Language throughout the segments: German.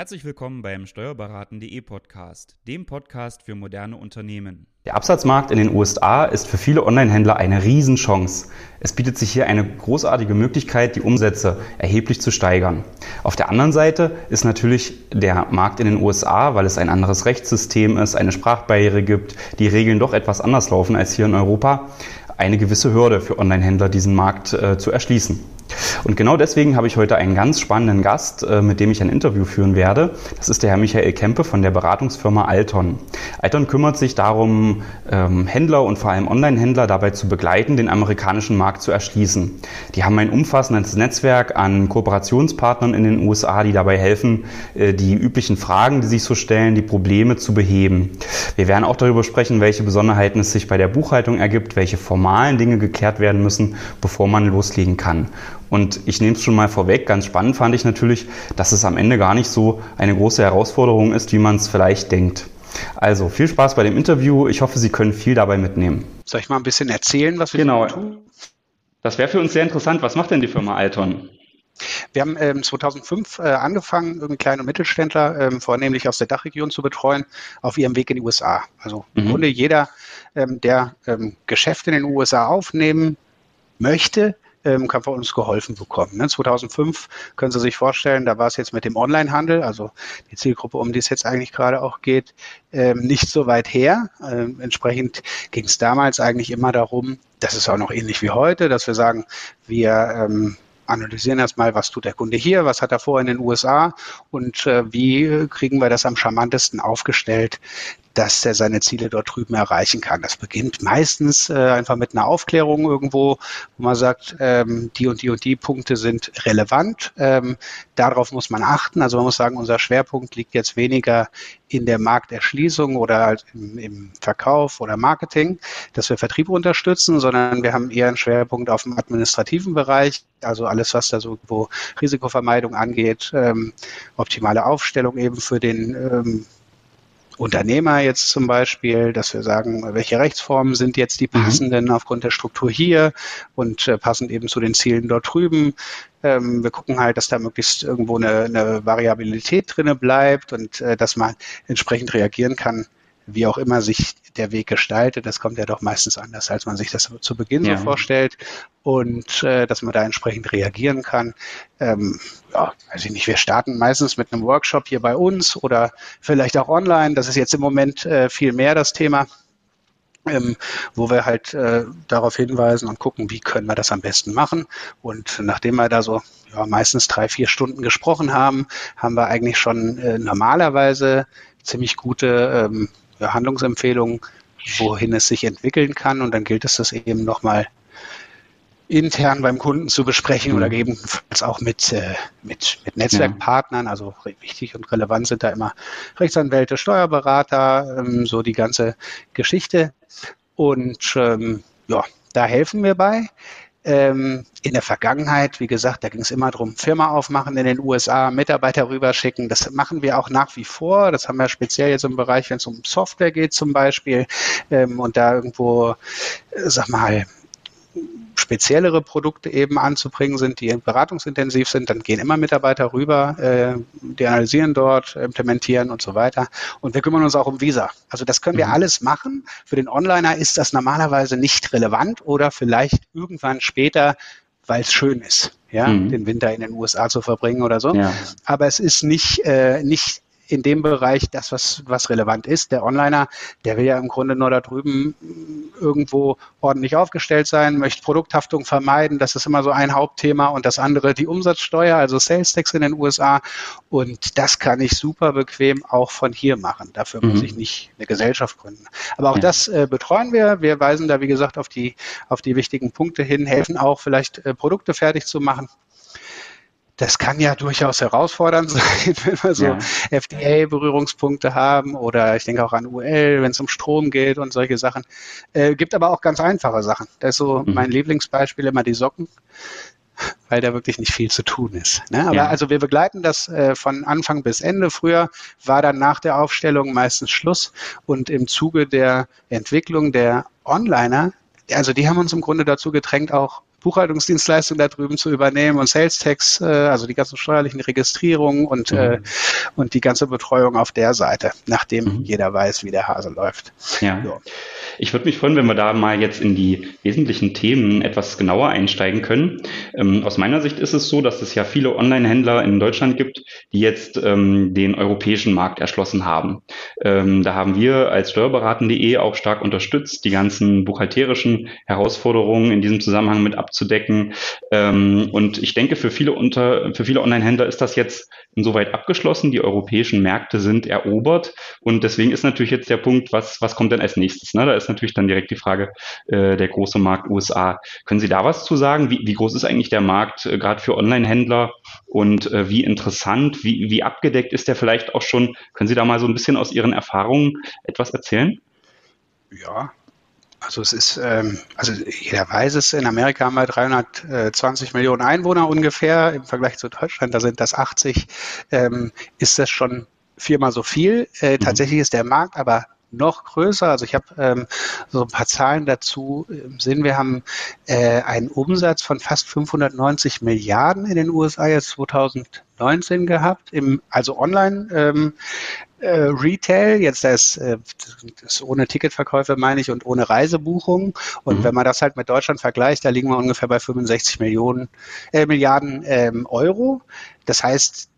Herzlich willkommen beim Steuerberaten.de Podcast, dem Podcast für moderne Unternehmen. Der Absatzmarkt in den USA ist für viele Online-Händler eine Riesenchance. Es bietet sich hier eine großartige Möglichkeit, die Umsätze erheblich zu steigern. Auf der anderen Seite ist natürlich der Markt in den USA, weil es ein anderes Rechtssystem ist, eine Sprachbarriere gibt, die Regeln doch etwas anders laufen als hier in Europa, eine gewisse Hürde für Online-Händler, diesen Markt äh, zu erschließen. Und genau deswegen habe ich heute einen ganz spannenden Gast, äh, mit dem ich ein Interview führen werde. Das ist der Herr Michael Kempe von der Beratungsfirma Alton. Alton kümmert sich darum, ähm, Händler und vor allem Online-Händler dabei zu begleiten, den amerikanischen Markt zu erschließen. Die haben ein umfassendes Netzwerk an Kooperationspartnern in den USA, die dabei helfen, äh, die üblichen Fragen, die sich so stellen, die Probleme zu beheben. Wir werden auch darüber sprechen, welche Besonderheiten es sich bei der Buchhaltung ergibt, welche formalen Dinge geklärt werden müssen, bevor man loslegen kann. Und ich nehme es schon mal vorweg, ganz spannend fand ich natürlich, dass es am Ende gar nicht so eine große Herausforderung ist, wie man es vielleicht denkt. Also viel Spaß bei dem Interview. Ich hoffe, Sie können viel dabei mitnehmen. Soll ich mal ein bisschen erzählen, was wir genau. tun? Das wäre für uns sehr interessant. Was macht denn die Firma Alton? Wir haben ähm, 2005 äh, angefangen, kleine und Mittelständler, ähm, vornehmlich aus der Dachregion zu betreuen, auf ihrem Weg in die USA. Also mhm. im Grunde jeder, ähm, der ähm, Geschäfte in den USA aufnehmen möchte, ähm, kann von uns geholfen bekommen. Ne? 2005 können Sie sich vorstellen, da war es jetzt mit dem Onlinehandel, also die Zielgruppe, um die es jetzt eigentlich gerade auch geht, ähm, nicht so weit her. Ähm, entsprechend ging es damals eigentlich immer darum, das ist auch noch ähnlich wie heute, dass wir sagen, wir ähm, analysieren erstmal, was tut der Kunde hier, was hat er vor in den USA und äh, wie kriegen wir das am charmantesten aufgestellt, dass er seine Ziele dort drüben erreichen kann. Das beginnt meistens äh, einfach mit einer Aufklärung irgendwo, wo man sagt, ähm, die und die und die Punkte sind relevant. Ähm, darauf muss man achten. Also man muss sagen, unser Schwerpunkt liegt jetzt weniger in der Markterschließung oder halt im, im Verkauf oder Marketing, dass wir Vertrieb unterstützen, sondern wir haben eher einen Schwerpunkt auf dem administrativen Bereich, also alles, was da so wo Risikovermeidung angeht, ähm, optimale Aufstellung eben für den ähm, Unternehmer jetzt zum Beispiel, dass wir sagen, welche Rechtsformen sind jetzt die mhm. passenden mhm. aufgrund der Struktur hier und äh, passend eben zu den Zielen dort drüben. Ähm, wir gucken halt, dass da möglichst irgendwo eine, eine Variabilität drinne bleibt und äh, dass man entsprechend reagieren kann, wie auch immer sich der Weg gestaltet, das kommt ja doch meistens anders, als man sich das zu Beginn ja. so vorstellt. Und äh, dass man da entsprechend reagieren kann. Ähm, ja, weiß ich nicht, wir starten meistens mit einem Workshop hier bei uns oder vielleicht auch online. Das ist jetzt im Moment äh, viel mehr das Thema. Ähm, wo wir halt äh, darauf hinweisen und gucken, wie können wir das am besten machen. Und nachdem wir da so ja, meistens drei, vier Stunden gesprochen haben, haben wir eigentlich schon äh, normalerweise ziemlich gute ähm, Handlungsempfehlungen, wohin es sich entwickeln kann. Und dann gilt es, das eben nochmal intern beim Kunden zu besprechen oder mhm. gegebenenfalls auch mit, äh, mit, mit Netzwerkpartnern. Also wichtig und relevant sind da immer Rechtsanwälte, Steuerberater, ähm, so die ganze Geschichte. Und ähm, ja, da helfen wir bei. Ähm, in der Vergangenheit, wie gesagt, da ging es immer darum, Firma aufmachen in den USA, Mitarbeiter rüberschicken. Das machen wir auch nach wie vor. Das haben wir speziell jetzt im Bereich, wenn es um Software geht zum Beispiel ähm, und da irgendwo, äh, sag mal, speziellere Produkte eben anzubringen sind, die beratungsintensiv sind, dann gehen immer Mitarbeiter rüber, äh, die analysieren dort, implementieren und so weiter. Und wir kümmern uns auch um Visa. Also das können wir mhm. alles machen. Für den Onliner ist das normalerweise nicht relevant oder vielleicht irgendwann später, weil es schön ist, ja, mhm. den Winter in den USA zu verbringen oder so. Ja. Aber es ist nicht, äh, nicht in dem Bereich das, was, was relevant ist. Der Onliner, der will ja im Grunde nur da drüben irgendwo ordentlich aufgestellt sein, möchte Produkthaftung vermeiden. Das ist immer so ein Hauptthema. Und das andere die Umsatzsteuer, also Sales Tax in den USA. Und das kann ich super bequem auch von hier machen. Dafür mhm. muss ich nicht eine Gesellschaft gründen. Aber auch ja. das äh, betreuen wir. Wir weisen da, wie gesagt, auf die, auf die wichtigen Punkte hin, helfen auch vielleicht äh, Produkte fertig zu machen das kann ja durchaus herausfordernd sein, wenn wir so ja. FDA-Berührungspunkte haben oder ich denke auch an UL, wenn es um Strom geht und solche Sachen. Äh, gibt aber auch ganz einfache Sachen. Das ist so mhm. mein Lieblingsbeispiel immer die Socken, weil da wirklich nicht viel zu tun ist. Ne? Aber ja. also wir begleiten das äh, von Anfang bis Ende. Früher war dann nach der Aufstellung meistens Schluss und im Zuge der Entwicklung der Onliner also die haben uns im Grunde dazu gedrängt, auch Buchhaltungsdienstleistung da drüben zu übernehmen und Sales Tax, äh, also die ganzen steuerlichen Registrierungen und, mhm. äh, und die ganze Betreuung auf der Seite, nachdem mhm. jeder weiß, wie der Hase läuft. Ja. So. Ich würde mich freuen, wenn wir da mal jetzt in die wesentlichen Themen etwas genauer einsteigen können. Ähm, aus meiner Sicht ist es so, dass es ja viele Online-Händler in Deutschland gibt, die jetzt ähm, den europäischen Markt erschlossen haben. Ähm, da haben wir als Steuerberaten.de auch stark unterstützt, die ganzen buchhalterischen Herausforderungen in diesem Zusammenhang mit abzudecken. Ähm, und ich denke, für viele, unter, für viele Online-Händler ist das jetzt insoweit abgeschlossen. Die europäischen Märkte sind erobert. Und deswegen ist natürlich jetzt der Punkt, was, was kommt denn als nächstes? Ne? Da ist natürlich dann direkt die Frage, äh, der große Markt USA. Können Sie da was zu sagen? Wie, wie groß ist eigentlich der Markt äh, gerade für Online-Händler und äh, wie interessant, wie, wie abgedeckt ist der vielleicht auch schon? Können Sie da mal so ein bisschen aus Ihren Erfahrungen etwas erzählen? Ja, also es ist, ähm, also jeder weiß es, in Amerika haben wir 320 Millionen Einwohner ungefähr. Im Vergleich zu Deutschland, da sind das 80, ähm, ist das schon viermal so viel. Äh, mhm. Tatsächlich ist der Markt aber noch größer. Also ich habe ähm, so ein paar Zahlen dazu im Sinn. Wir haben äh, einen Umsatz von fast 590 Milliarden in den USA jetzt 2019 gehabt, im, also online. Ähm, äh, Retail, jetzt das, äh, das ohne Ticketverkäufe meine ich und ohne Reisebuchung. Und mhm. wenn man das halt mit Deutschland vergleicht, da liegen wir ungefähr bei 65 Millionen äh, Milliarden ähm, Euro. Das heißt,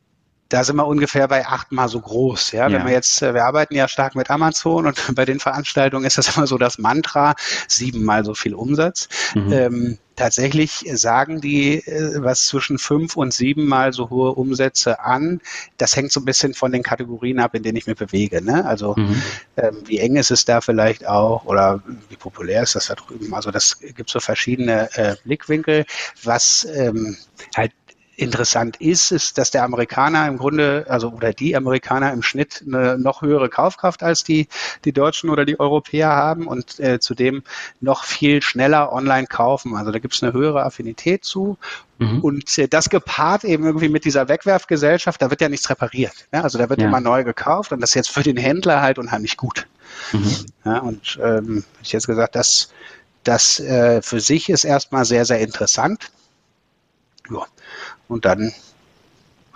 da sind wir ungefähr bei achtmal so groß. Ja, ja. wenn wir jetzt, äh, wir arbeiten ja stark mit Amazon und bei den Veranstaltungen ist das immer so das Mantra, siebenmal so viel Umsatz. Mhm. Ähm, tatsächlich sagen die äh, was zwischen fünf und siebenmal so hohe Umsätze an. Das hängt so ein bisschen von den Kategorien ab, in denen ich mich bewege. Ne? Also mhm. ähm, wie eng ist es da vielleicht auch oder wie populär ist das da drüben? Also das gibt so verschiedene äh, Blickwinkel. Was ähm, halt interessant ist, ist, dass der Amerikaner im Grunde, also oder die Amerikaner im Schnitt eine noch höhere Kaufkraft als die, die Deutschen oder die Europäer haben und äh, zudem noch viel schneller online kaufen. Also da gibt es eine höhere Affinität zu. Mhm. Und äh, das gepaart eben irgendwie mit dieser Wegwerfgesellschaft, da wird ja nichts repariert. Ja? Also da wird ja. immer neu gekauft und das ist jetzt für den Händler halt unheimlich gut. Mhm. Ja, und ähm, ich jetzt gesagt, das, das äh, für sich ist erstmal sehr, sehr interessant. Ja. Und dann,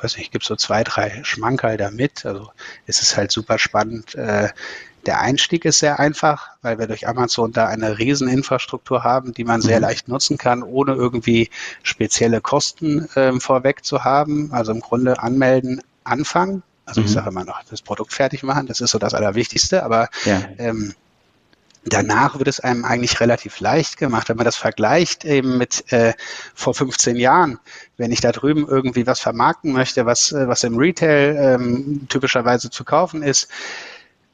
weiß nicht, gibt es so zwei, drei Schmankerl damit. Also es ist halt super spannend. Äh, der Einstieg ist sehr einfach, weil wir durch Amazon da eine riesen Infrastruktur haben, die man sehr mhm. leicht nutzen kann, ohne irgendwie spezielle Kosten äh, vorweg zu haben. Also im Grunde anmelden, anfangen. Also mhm. ich sage immer noch, das Produkt fertig machen, das ist so das Allerwichtigste, aber ja. ähm, Danach wird es einem eigentlich relativ leicht gemacht, wenn man das vergleicht eben mit äh, vor 15 Jahren. Wenn ich da drüben irgendwie was vermarkten möchte, was, äh, was im Retail ähm, typischerweise zu kaufen ist,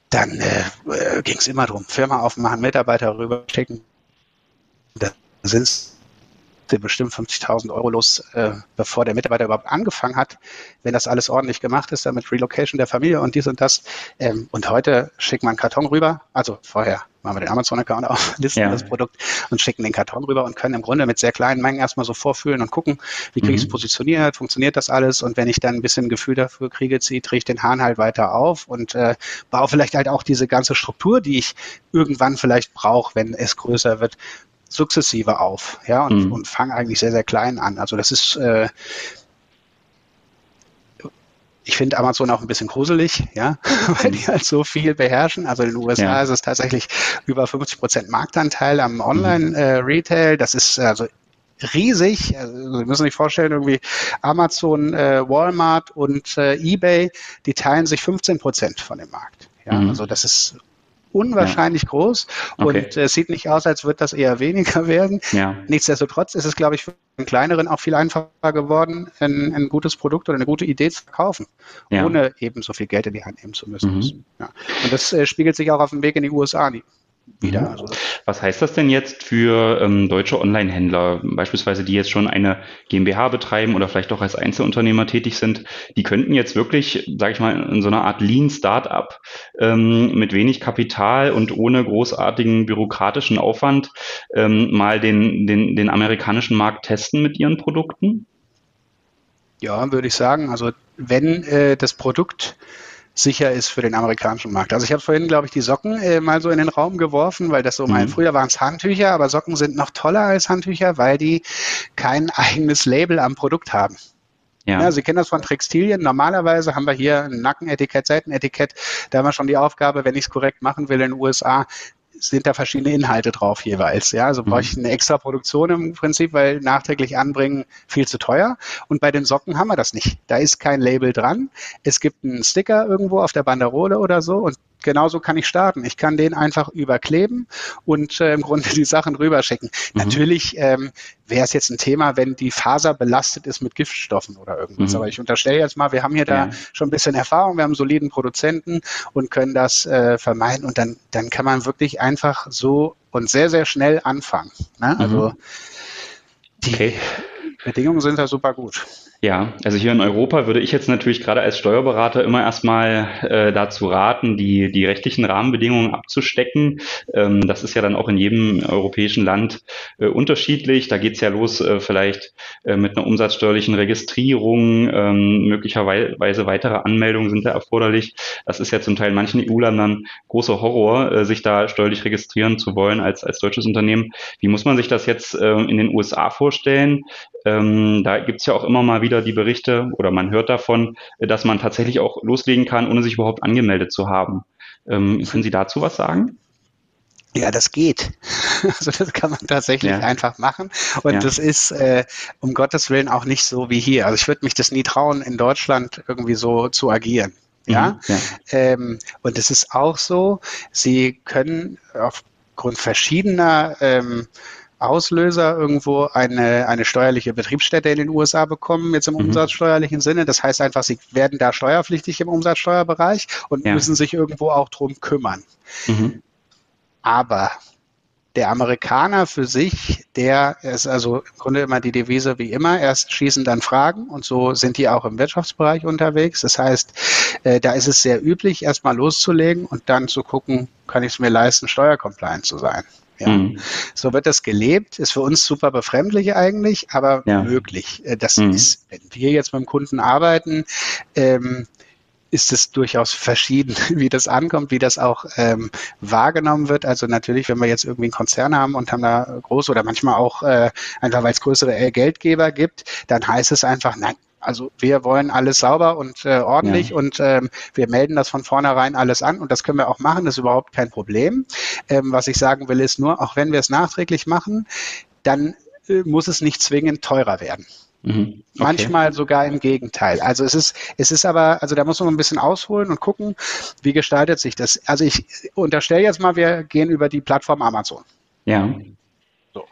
dann äh, ging es immer darum, Firma aufmachen, Mitarbeiter rüberschicken. Da sind bestimmt 50.000 Euro los, äh, bevor der Mitarbeiter überhaupt angefangen hat, wenn das alles ordentlich gemacht ist, dann mit Relocation der Familie und dies und das. Ähm, und heute schickt man einen Karton rüber, also vorher machen wir den Amazon-Account auf, listen ja. das Produkt und schicken den Karton rüber und können im Grunde mit sehr kleinen Mengen erstmal so vorfühlen und gucken, wie kriege ich es mhm. positioniert, funktioniert das alles und wenn ich dann ein bisschen ein Gefühl dafür kriege, ziehe ich den Hahn halt weiter auf und äh, baue vielleicht halt auch diese ganze Struktur, die ich irgendwann vielleicht brauche, wenn es größer wird, sukzessive auf, ja, und, mhm. und fange eigentlich sehr, sehr klein an. Also das ist, äh, ich finde Amazon auch ein bisschen gruselig, ja, weil die halt so viel beherrschen. Also in den USA ja. ist es tatsächlich über 50 Prozent Marktanteil am Online-Retail. Äh, das ist also riesig. Also, Sie müssen sich vorstellen, irgendwie Amazon, äh, Walmart und äh, eBay, die teilen sich 15 Prozent von dem Markt. Ja, mhm. also das ist unwahrscheinlich ja. groß und es äh, sieht nicht aus, als würde das eher weniger werden. Ja. Nichtsdestotrotz ist es, glaube ich, für den kleineren auch viel einfacher geworden, ein, ein gutes Produkt oder eine gute Idee zu verkaufen, ja. ohne eben so viel Geld in die Hand nehmen zu müssen. Mhm. Und das äh, spiegelt sich auch auf dem Weg in die USA wieder. Mhm. Also Was heißt das denn jetzt für ähm, deutsche Online-Händler, beispielsweise die jetzt schon eine GmbH betreiben oder vielleicht auch als Einzelunternehmer tätig sind? Die könnten jetzt wirklich, sage ich mal, in so einer Art Lean Startup ähm, mit wenig Kapital und ohne großartigen bürokratischen Aufwand ähm, mal den, den, den amerikanischen Markt testen mit ihren Produkten? Ja, würde ich sagen. Also wenn äh, das Produkt sicher ist für den amerikanischen Markt. Also ich habe vorhin, glaube ich, die Socken äh, mal so in den Raum geworfen, weil das so mhm. mal, früher waren es Handtücher, aber Socken sind noch toller als Handtücher, weil die kein eigenes Label am Produkt haben. Ja. ja. Sie kennen das von Textilien. Normalerweise haben wir hier ein Nackenetikett, Seitenetikett. Da haben wir schon die Aufgabe, wenn ich es korrekt machen will in den USA, sind da verschiedene Inhalte drauf jeweils. Ja, also mhm. brauche ich eine extra Produktion im Prinzip, weil nachträglich anbringen viel zu teuer. Und bei den Socken haben wir das nicht. Da ist kein Label dran. Es gibt einen Sticker irgendwo auf der Banderole oder so und genauso kann ich starten. Ich kann den einfach überkleben und äh, im Grunde die Sachen rüberschicken. Mhm. Natürlich ähm, wäre es jetzt ein Thema, wenn die Faser belastet ist mit Giftstoffen oder irgendwas. Mhm. Aber ich unterstelle jetzt mal, wir haben hier ja. da schon ein bisschen Erfahrung, wir haben einen soliden Produzenten und können das äh, vermeiden und dann, dann kann man wirklich einfach so und sehr, sehr schnell anfangen. Ne? Also mhm. die okay. Bedingungen sind da super gut. Ja, also hier in Europa würde ich jetzt natürlich gerade als Steuerberater immer erstmal äh, dazu raten, die, die rechtlichen Rahmenbedingungen abzustecken. Ähm, das ist ja dann auch in jedem europäischen Land äh, unterschiedlich. Da geht's ja los äh, vielleicht äh, mit einer umsatzsteuerlichen Registrierung, ähm, möglicherweise weitere Anmeldungen sind da erforderlich. Das ist ja zum Teil in manchen EU-Ländern großer Horror, äh, sich da steuerlich registrieren zu wollen als, als deutsches Unternehmen. Wie muss man sich das jetzt äh, in den USA vorstellen? Ähm, da gibt's ja auch immer mal wieder die Berichte oder man hört davon, dass man tatsächlich auch loslegen kann, ohne sich überhaupt angemeldet zu haben. Ähm, können Sie dazu was sagen? Ja, das geht. Also das kann man tatsächlich ja. einfach machen. Und ja. das ist äh, um Gottes Willen auch nicht so wie hier. Also ich würde mich das nie trauen, in Deutschland irgendwie so zu agieren. Ja. Mhm, ja. Ähm, und es ist auch so, Sie können aufgrund verschiedener ähm, Auslöser irgendwo eine, eine steuerliche Betriebsstätte in den USA bekommen, jetzt im mhm. umsatzsteuerlichen Sinne. Das heißt einfach, sie werden da steuerpflichtig im Umsatzsteuerbereich und ja. müssen sich irgendwo auch drum kümmern. Mhm. Aber der Amerikaner für sich, der ist also im Grunde immer die Devise wie immer, erst schießen dann Fragen und so sind die auch im Wirtschaftsbereich unterwegs. Das heißt, äh, da ist es sehr üblich, erstmal loszulegen und dann zu gucken, kann ich es mir leisten, steuercompliant zu sein. Ja. Mhm. So wird das gelebt, ist für uns super befremdlich eigentlich, aber ja. möglich. Äh, das mhm. ist, wenn wir jetzt mit dem Kunden arbeiten, ähm, ist es durchaus verschieden, wie das ankommt, wie das auch ähm, wahrgenommen wird. Also natürlich, wenn wir jetzt irgendwie einen Konzern haben und haben da große oder manchmal auch äh, einfach, weil es größere Geldgeber gibt, dann heißt es einfach, nein, also wir wollen alles sauber und äh, ordentlich ja. und ähm, wir melden das von vornherein alles an und das können wir auch machen, das ist überhaupt kein Problem. Ähm, was ich sagen will, ist nur, auch wenn wir es nachträglich machen, dann äh, muss es nicht zwingend teurer werden. Mhm. Okay. Manchmal sogar im Gegenteil. Also es ist, es ist aber, also da muss man ein bisschen ausholen und gucken, wie gestaltet sich das. Also ich unterstelle jetzt mal, wir gehen über die Plattform Amazon. Ja. So.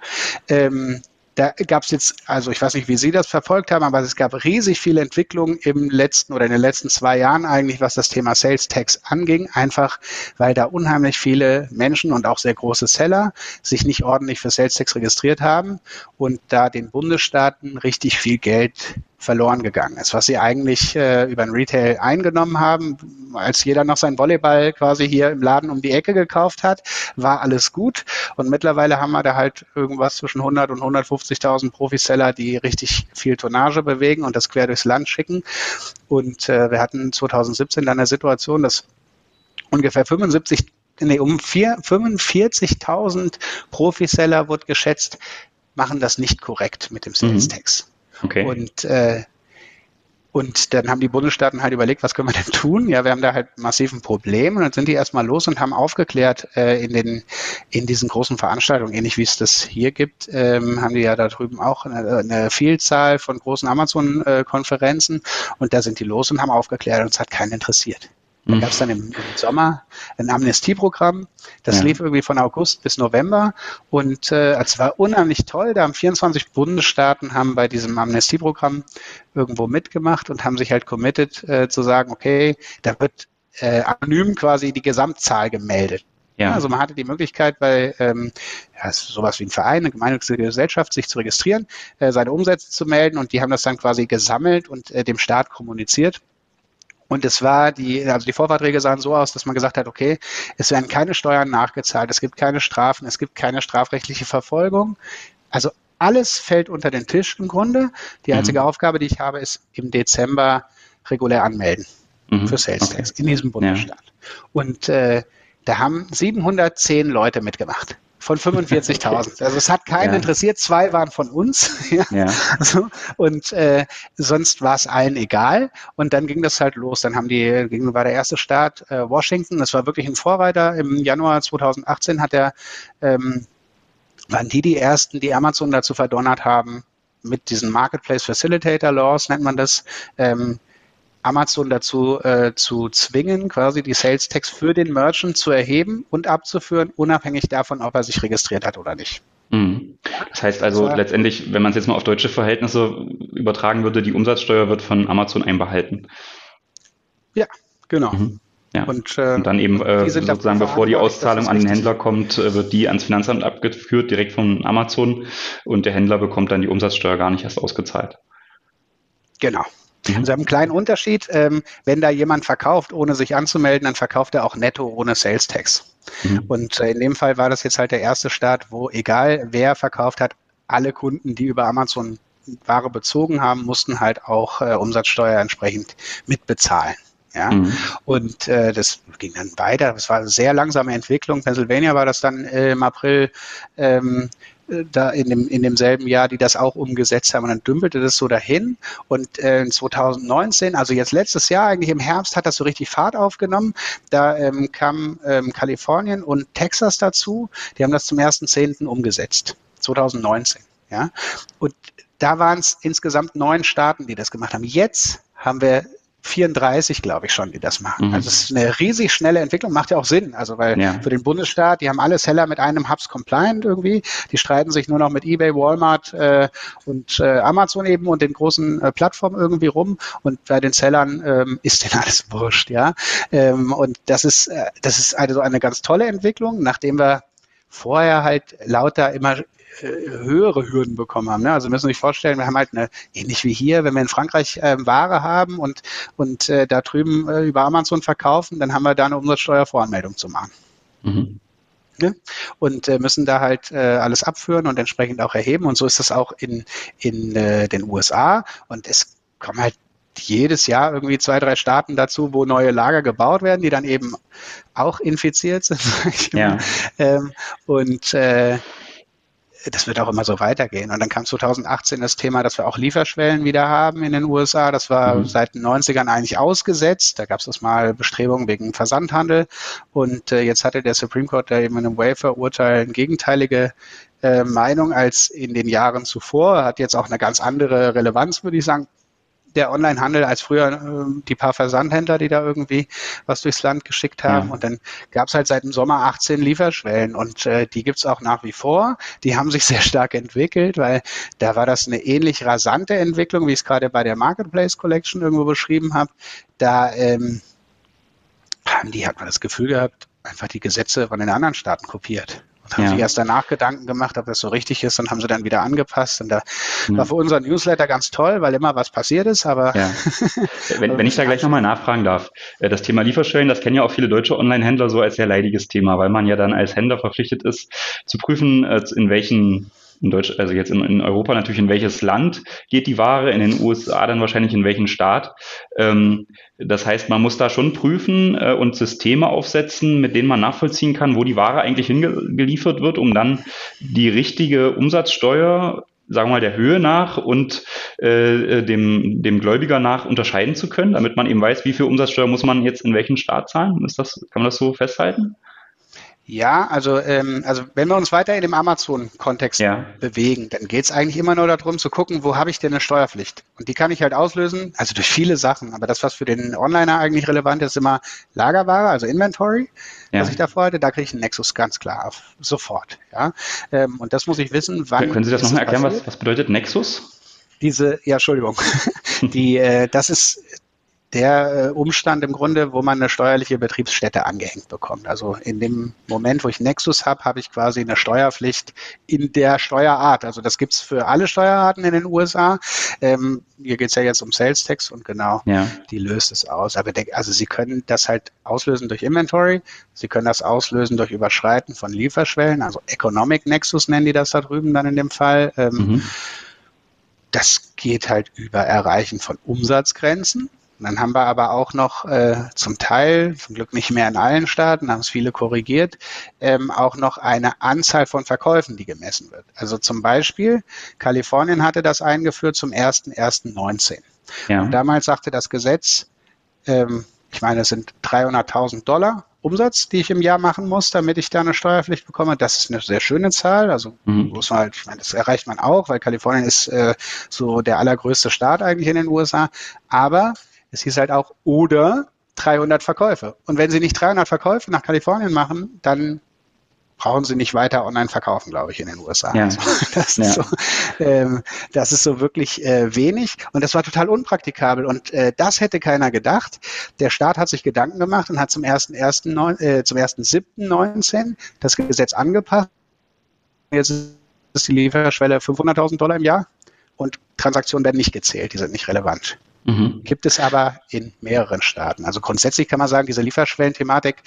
Ähm, da gab es jetzt, also ich weiß nicht, wie Sie das verfolgt haben, aber es gab riesig viele Entwicklungen im letzten oder in den letzten zwei Jahren eigentlich, was das Thema Sales Tax anging, einfach weil da unheimlich viele Menschen und auch sehr große Seller sich nicht ordentlich für Sales Tax registriert haben und da den Bundesstaaten richtig viel Geld verloren gegangen ist, was sie eigentlich äh, über den Retail eingenommen haben. Als jeder noch sein Volleyball quasi hier im Laden um die Ecke gekauft hat, war alles gut. Und mittlerweile haben wir da halt irgendwas zwischen 100 und 150.000 Profiseller, die richtig viel Tonnage bewegen und das quer durchs Land schicken. Und äh, wir hatten 2017 dann eine Situation, dass ungefähr 75 nee, um 45.000 Profiseller wird geschätzt, machen das nicht korrekt mit dem Sales Tax. Okay. Und äh, und dann haben die Bundesstaaten halt überlegt, was können wir denn tun? Ja, wir haben da halt massiven Problem und dann sind die erstmal los und haben aufgeklärt äh, in den in diesen großen Veranstaltungen, ähnlich wie es das hier gibt, ähm, haben die ja da drüben auch eine, eine Vielzahl von großen Amazon-Konferenzen und da sind die los und haben aufgeklärt und es hat keinen interessiert. Da mhm. gab es dann im, im, Sommer ein Amnestieprogramm. Das ja. lief irgendwie von August bis November und äh, es war unheimlich toll. Da haben 24 Bundesstaaten haben bei diesem Amnestieprogramm irgendwo mitgemacht und haben sich halt committed äh, zu sagen, okay, da wird äh, anonym quasi die Gesamtzahl gemeldet. Ja. Also man hatte die Möglichkeit, bei ähm, ja, sowas wie ein Verein, eine gemeinnützige Gesellschaft, sich zu registrieren, äh, seine Umsätze zu melden und die haben das dann quasi gesammelt und äh, dem Staat kommuniziert. Und es war die, also die Vorverträge sahen so aus, dass man gesagt hat, okay, es werden keine Steuern nachgezahlt, es gibt keine Strafen, es gibt keine strafrechtliche Verfolgung. Also alles fällt unter den Tisch im Grunde. Die einzige mhm. Aufgabe, die ich habe, ist im Dezember regulär anmelden. mhm. für Sales Tax okay. in diesem Bundesstaat. Ja. Und äh, da haben 710 Leute mitgemacht von 45.000. Also es hat keinen ja. interessiert, zwei waren von uns. ja. ja. Also, und äh, sonst war es allen egal. Und dann ging das halt los. Dann haben die, war der erste Start äh, Washington, das war wirklich ein Vorreiter. Im Januar 2018 hat er, ähm, waren die die ersten, die Amazon dazu verdonnert haben, mit diesen Marketplace Facilitator Laws nennt man das, ähm, Amazon dazu äh, zu zwingen, quasi die Sales Tax für den Merchant zu erheben und abzuführen, unabhängig davon, ob er sich registriert hat oder nicht. Mhm. Das heißt also das letztendlich, wenn man es jetzt mal auf deutsche Verhältnisse übertragen würde, die Umsatzsteuer wird von Amazon einbehalten. Ja, genau. Mhm. Ja. Und, äh, und, dann eben äh, sozusagen, bevor die Auszahlung an den Händler kommt, äh, wird die ans Finanzamt abgeführt, direkt von Amazon und der Händler bekommt dann die Umsatzsteuer gar nicht erst ausgezahlt. Genau. Mhm. Also einen kleinen Unterschied. Ähm, wenn da jemand verkauft, ohne sich anzumelden, dann verkauft er auch netto ohne Sales Tax. Mhm. Und äh, in dem Fall war das jetzt halt der erste Start, wo egal wer verkauft hat, alle Kunden, die über Amazon Ware bezogen haben, mussten halt auch äh, Umsatzsteuer entsprechend mitbezahlen. Ja, mhm. und äh, das ging dann weiter. Das war eine sehr langsame Entwicklung. Pennsylvania war das dann äh, im April ähm, da in, dem, in demselben Jahr, die das auch umgesetzt haben. Und dann dümpelte das so dahin. Und äh, 2019, also jetzt letztes Jahr, eigentlich im Herbst, hat das so richtig Fahrt aufgenommen. Da ähm, kam ähm, Kalifornien und Texas dazu. Die haben das zum 1.10. umgesetzt. 2019. Ja. Und da waren es insgesamt neun Staaten, die das gemacht haben. Jetzt haben wir 34, glaube ich schon, die das machen. Mhm. Also es ist eine riesig schnelle Entwicklung, macht ja auch Sinn. Also weil ja. für den Bundesstaat, die haben alle Seller mit einem Hubs compliant irgendwie, die streiten sich nur noch mit eBay, Walmart äh, und äh, Amazon eben und den großen äh, Plattformen irgendwie rum und bei den Sellern ähm, ist denen alles wurscht, ja. Ähm, und das ist, äh, das ist also eine ganz tolle Entwicklung, nachdem wir vorher halt lauter immer höhere Hürden bekommen haben. Ne? Also müssen Sie sich vorstellen, wir haben halt eine, ähnlich wie hier, wenn wir in Frankreich äh, Ware haben und, und äh, da drüben äh, über Amazon verkaufen, dann haben wir da eine Umsatzsteuervoranmeldung zu machen. Mhm. Ne? Und äh, müssen da halt äh, alles abführen und entsprechend auch erheben. Und so ist das auch in, in äh, den USA. Und es kommen halt jedes Jahr irgendwie zwei, drei Staaten dazu, wo neue Lager gebaut werden, die dann eben auch infiziert sind. ja. Ähm, und äh, das wird auch immer so weitergehen. Und dann kam 2018 das Thema, dass wir auch Lieferschwellen wieder haben in den USA. Das war mhm. seit den 90ern eigentlich ausgesetzt. Da gab es das mal Bestrebungen wegen Versandhandel. Und äh, jetzt hatte der Supreme Court da eben in einem Wafer-Urteil eine gegenteilige äh, Meinung als in den Jahren zuvor. Hat jetzt auch eine ganz andere Relevanz, würde ich sagen der Onlinehandel als früher äh, die paar Versandhändler, die da irgendwie was durchs Land geschickt haben. Ja. Und dann gab es halt seit dem Sommer 18 Lieferschwellen und äh, die gibt's auch nach wie vor. Die haben sich sehr stark entwickelt, weil da war das eine ähnlich rasante Entwicklung, wie ich es gerade bei der Marketplace Collection irgendwo beschrieben habe. Da ähm, haben die, hat man das Gefühl gehabt, einfach die Gesetze von den anderen Staaten kopiert haben ja. sich erst danach Gedanken gemacht, ob das so richtig ist und haben sie dann wieder angepasst. Und da ja. war für unseren Newsletter ganz toll, weil immer was passiert ist. Aber ja. wenn, wenn ich da gleich nochmal nachfragen darf, äh, das Thema Lieferschwellen, das kennen ja auch viele deutsche Online-Händler so als sehr leidiges Thema, weil man ja dann als Händler verpflichtet ist, zu prüfen, äh, in welchen in Deutsch, also jetzt in, in, Europa natürlich, in welches Land geht die Ware, in den USA dann wahrscheinlich in welchen Staat. Ähm, das heißt, man muss da schon prüfen äh, und Systeme aufsetzen, mit denen man nachvollziehen kann, wo die Ware eigentlich hingeliefert wird, um dann die richtige Umsatzsteuer sagen wir mal, der Höhe nach und äh, dem, dem Gläubiger nach unterscheiden zu können, damit man eben weiß, wie viel Umsatzsteuer muss man jetzt in welchen Staat zahlen. Ist das, kann man das so festhalten? Ja, also, ähm, also wenn wir uns weiter in dem Amazon-Kontext ja. bewegen, dann geht es eigentlich immer nur darum zu gucken, wo habe ich denn eine Steuerpflicht? Und die kann ich halt auslösen, also durch viele Sachen. Aber das, was für den Onliner eigentlich relevant ist, ist immer Lagerware, also Inventory, ja. was ich da vorhatte. Da kriege ich einen Nexus ganz klar auf, sofort. Ja? Ähm, und das muss ich wissen, wann. Können Sie das nochmal erklären, was, was bedeutet Nexus? Diese, ja, Entschuldigung. Die, äh, das ist der äh, Umstand im Grunde, wo man eine steuerliche Betriebsstätte angehängt bekommt. Also in dem Moment, wo ich Nexus habe, habe ich quasi eine Steuerpflicht in der Steuerart. Also das gibt's für alle Steuerarten in den USA. Ähm, hier geht's ja jetzt um Sales Tax und genau, ja. die löst es aus. Aber der, also Sie können das halt auslösen durch Inventory, Sie können das auslösen durch Überschreiten von Lieferschwellen, also Economic Nexus nennen die das da drüben dann in dem Fall. Ähm, mhm. Das geht halt über Erreichen von Umsatzgrenzen Und dann haben wir aber auch noch äh, zum Teil, zum Glück nicht mehr in allen Staaten, haben es viele korrigiert, ähm, auch noch eine Anzahl von Verkäufen, die gemessen wird. Also zum Beispiel, Kalifornien hatte das eingeführt zum 1.1.19. Ja. Und damals sagte das Gesetz, ähm, ich meine, es sind 300.000 Dollar Umsatz, die ich im Jahr machen muss, damit ich da eine Steuerpflicht bekomme. Das ist eine sehr schöne Zahl. Also mhm. muss man halt, ich meine, das erreicht man auch, weil Kalifornien ist äh, so der allergrößte Staat eigentlich in den USA. Aber es hieß halt auch oder 300 Verkäufe. Und wenn Sie nicht 300 Verkäufe nach Kalifornien machen, dann brauchen sie nicht weiter online verkaufen, glaube ich, in den USA. Ja. Also, das, ja. ist so, ähm, das ist so wirklich äh, wenig und das war total unpraktikabel und äh, das hätte keiner gedacht. Der Staat hat sich Gedanken gemacht und hat zum 1.1., äh, zum 1.7.19 das Gesetz angepasst. Jetzt ist die Lieferschwelle 500.000 Dollar im Jahr und Transaktionen werden nicht gezählt, die sind nicht relevant. Mhm. Gibt es aber in mehreren Staaten. Also grundsätzlich kann man sagen, diese Lieferschwellenthematik,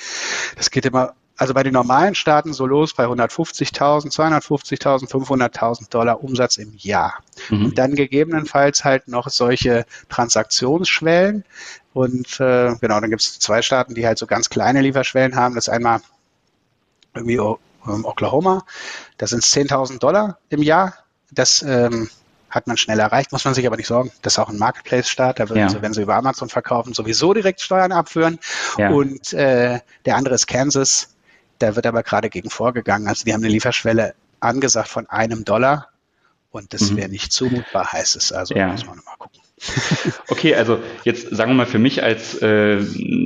das geht immer also bei den normalen Staaten so los bei 150.000, 250.000, 500.000 Dollar Umsatz im Jahr. Mhm. Und dann gegebenenfalls halt noch solche Transaktionsschwellen. Und äh, genau, dann gibt es zwei Staaten, die halt so ganz kleine Lieferschwellen haben. Das ist einmal irgendwie ähm, Oklahoma. Das sind 10.000 Dollar im Jahr. Das ähm, hat man schnell erreicht, muss man sich aber nicht sorgen. Das ist auch ein Marketplace-Staat, da würden ja. sie, wenn sie über Amazon verkaufen, sowieso direkt Steuern abführen. Ja. Und äh, der andere ist Kansas. Da wird aber gerade gegen vorgegangen. Also die haben eine Lieferschwelle angesagt von einem Dollar und das mhm. wäre nicht zumutbar, heißt es. Also ja. muss man mal gucken. Okay, also jetzt sagen wir mal für mich als äh,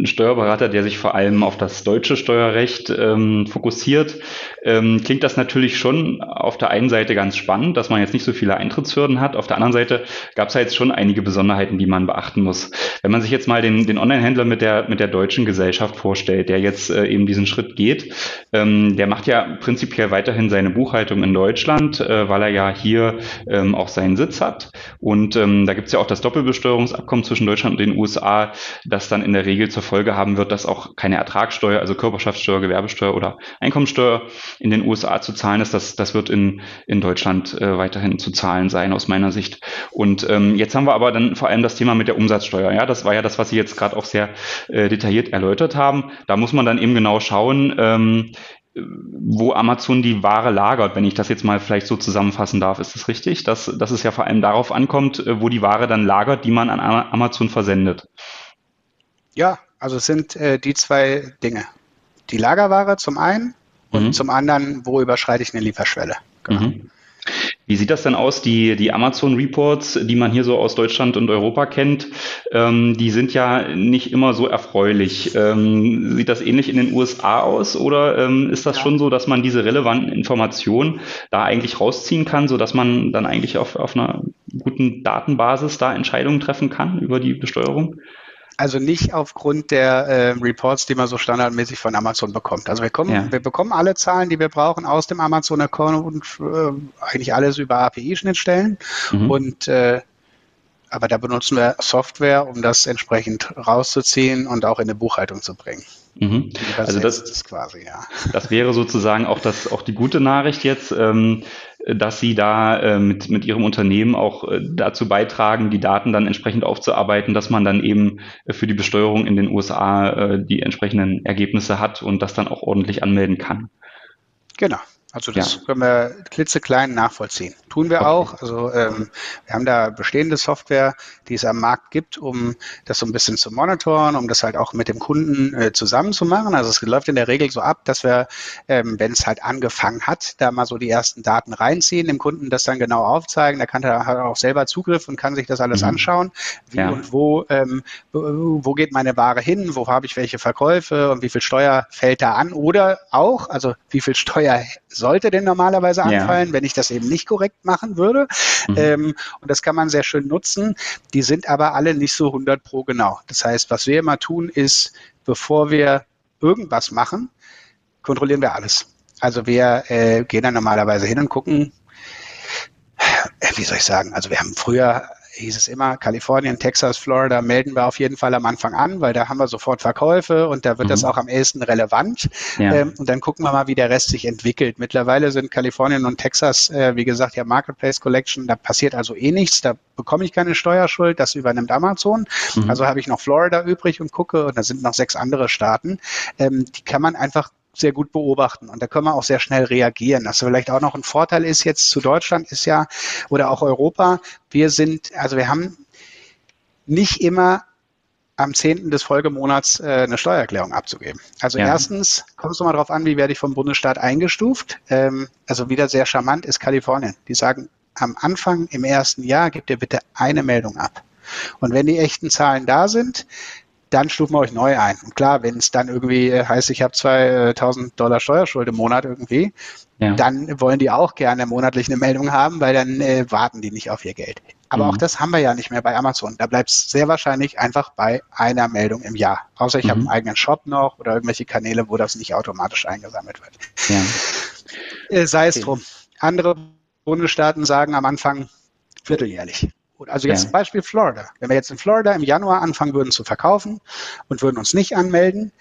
Steuerberater, der sich vor allem auf das deutsche Steuerrecht ähm, fokussiert, ähm, klingt das natürlich schon auf der einen Seite ganz spannend, dass man jetzt nicht so viele Eintrittshürden hat. Auf der anderen Seite gab es ja jetzt schon einige Besonderheiten, die man beachten muss. Wenn man sich jetzt mal den, den Online-Händler mit der, mit der deutschen Gesellschaft vorstellt, der jetzt äh, eben diesen Schritt geht, ähm, der macht ja prinzipiell weiterhin seine Buchhaltung in Deutschland, äh, weil er ja hier ähm, auch seinen Sitz hat. Und ähm, da gibt es ja auch das Doppelbesteuerungsabkommen zwischen Deutschland und den USA, das dann in der Regel zur Folge haben wird, dass auch keine Ertragssteuer, also Körperschaftssteuer, Gewerbesteuer oder Einkommensteuer in den USA zu zahlen ist. Das, das wird in, in Deutschland äh, weiterhin zu zahlen sein, aus meiner Sicht. Und ähm, jetzt haben wir aber dann vor allem das Thema mit der Umsatzsteuer. Ja, das war ja das, was Sie jetzt gerade auch sehr äh, detailliert erläutert haben. Da muss man dann eben genau schauen, ähm, wo Amazon die Ware lagert, wenn ich das jetzt mal vielleicht so zusammenfassen darf. Ist das richtig? Dass, dass es ja vor allem darauf ankommt, äh, wo die Ware dann lagert, die man an Amazon versendet. Ja, also es sind äh, die zwei Dinge. Die Lagerware zum einen und mhm. zum anderen, wo überschreite ich eine Lieferschwelle. Genau. Mhm. Wie sieht das denn aus? Die, die Amazon Reports, die man hier so aus Deutschland und Europa kennt, ähm, die sind ja nicht immer so erfreulich. Ähm, sieht das ähnlich in den USA aus oder ähm, ist das ja. schon so, dass man diese relevanten Informationen da eigentlich rausziehen kann, sodass man dann eigentlich auf, auf einer guten Datenbasis da Entscheidungen treffen kann über die Besteuerung? Also nicht aufgrund der äh, Reports, die man so standardmäßig von Amazon bekommt. Also wir, kommen, ja. wir bekommen alle Zahlen, die wir brauchen aus dem Amazon-Account und äh, eigentlich alles über API-Schnittstellen. Mhm. Und äh, aber da benutzen wir Software, um das entsprechend rauszuziehen und auch in eine Buchhaltung zu bringen. Mhm. Also das, ist quasi, ja. Das wäre sozusagen auch das, auch die gute Nachricht jetzt. Ähm, dass sie da äh, mit, mit ihrem Unternehmen auch äh, dazu beitragen, die Daten dann entsprechend aufzuarbeiten, dass man dann eben äh, für die Besteuerung in den USA äh, die entsprechenden Ergebnisse hat und das dann auch ordentlich anmelden kann. Genau. Also das ja. können wir klitzeklein nachvollziehen. Tun wir okay. auch. Also ähm, wir haben da bestehende Software, die es am Markt gibt, um das so ein bisschen zu monitoren, um das halt auch mit dem Kunden äh, zusammen zu machen. Also es läuft in der Regel so ab, dass wir, ähm, wenn es halt angefangen hat, da mal so die ersten Daten reinziehen, dem Kunden das dann genau aufzeigen. Der kann da hat auch selber Zugriff und kann sich das alles mhm. anschauen, wie ja. und wo, ähm, wo geht meine Ware hin, wo habe ich welche Verkäufe und wie viel Steuer fällt da an oder auch, also wie viel Steuer sollte denn normalerweise anfallen, ja. wenn ich das eben nicht korrekt machen würde. Mhm. Ähm, und das kann man sehr schön nutzen. Die sind aber alle nicht so 100 pro genau. Das heißt, was wir immer tun, ist, bevor wir irgendwas machen, kontrollieren wir alles. Also wir äh, gehen dann normalerweise hin und gucken, äh, wie soll ich sagen, also wir haben früher hieß es immer, Kalifornien, Texas, Florida melden wir auf jeden Fall am Anfang an, weil da haben wir sofort Verkäufe und da wird mhm. das auch am ehesten relevant. Ja. Ähm, und dann gucken wir mal, wie der Rest sich entwickelt. Mittlerweile sind Kalifornien und Texas, äh, wie gesagt, ja Marketplace Collection, da passiert also eh nichts, da bekomme ich keine Steuerschuld, das übernimmt Amazon. Mhm. Also habe ich noch Florida übrig und gucke, und da sind noch sechs andere Staaten. Ähm, die kann man einfach sehr gut beobachten und da können wir auch sehr schnell reagieren. Was vielleicht auch noch ein Vorteil ist jetzt zu Deutschland ist ja oder auch Europa, wir sind, also wir haben nicht immer am 10. des Folgemonats äh, eine Steuererklärung abzugeben. Also ja. erstens kommt es mal darauf an, wie werde ich vom Bundesstaat eingestuft. Ähm, also wieder sehr charmant ist Kalifornien. Die sagen, am Anfang im ersten Jahr gebt ihr bitte eine Meldung ab. Und wenn die echten Zahlen da sind, dann stufen wir euch neu ein. Und klar, wenn es dann irgendwie äh, heißt, ich habe 2000 Dollar Steuerschuld im Monat irgendwie, ja. dann wollen die auch gerne monatlich eine Meldung haben, weil dann äh, warten die nicht auf ihr Geld. Aber mhm. auch das haben wir ja nicht mehr bei Amazon. Da bleibt es sehr wahrscheinlich einfach bei einer Meldung im Jahr. Außer ich mhm. habe einen eigenen Shop noch oder irgendwelche Kanäle, wo das nicht automatisch eingesammelt wird. Ja. Äh, sei es okay. drum. Andere Bundesstaaten sagen am Anfang vierteljährlich. Also jetzt ja. Beispiel Florida. Wenn wir jetzt in Florida im Januar anfangen würden zu verkaufen und würden uns nicht anmelden,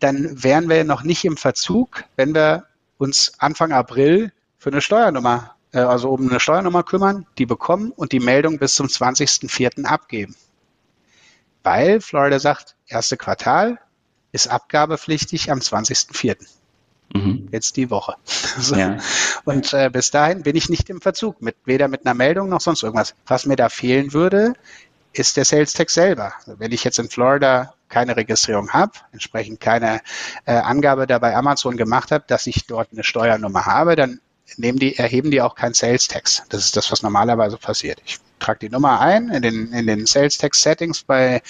dann wären wir noch nicht im Verzug, wenn wir uns Anfang April für eine Steuernummer, äh, also um eine Steuernummer kümmern, die bekommen und die Meldung bis zum 20.04. abgeben. Weil Florida sagt, erste Quartal ist abgabepflichtig am 20.04. Mhm. Jetzt die Woche. So. Ja. Und äh, bis dahin bin ich nicht im Verzug, mit, weder mit einer Meldung noch sonst irgendwas. Was mir da fehlen würde, ist der Sales Tax selber. Wenn ich jetzt in Florida keine Registrierung habe, entsprechend keine äh, Angabe da bei Amazon gemacht habe, dass ich dort eine Steuernummer habe, dann nehmen die, erheben die auch kein Sales Tax. Das ist das, was normalerweise passiert. Ich trage die Nummer ein in den, in den Sales Tax Settings bei,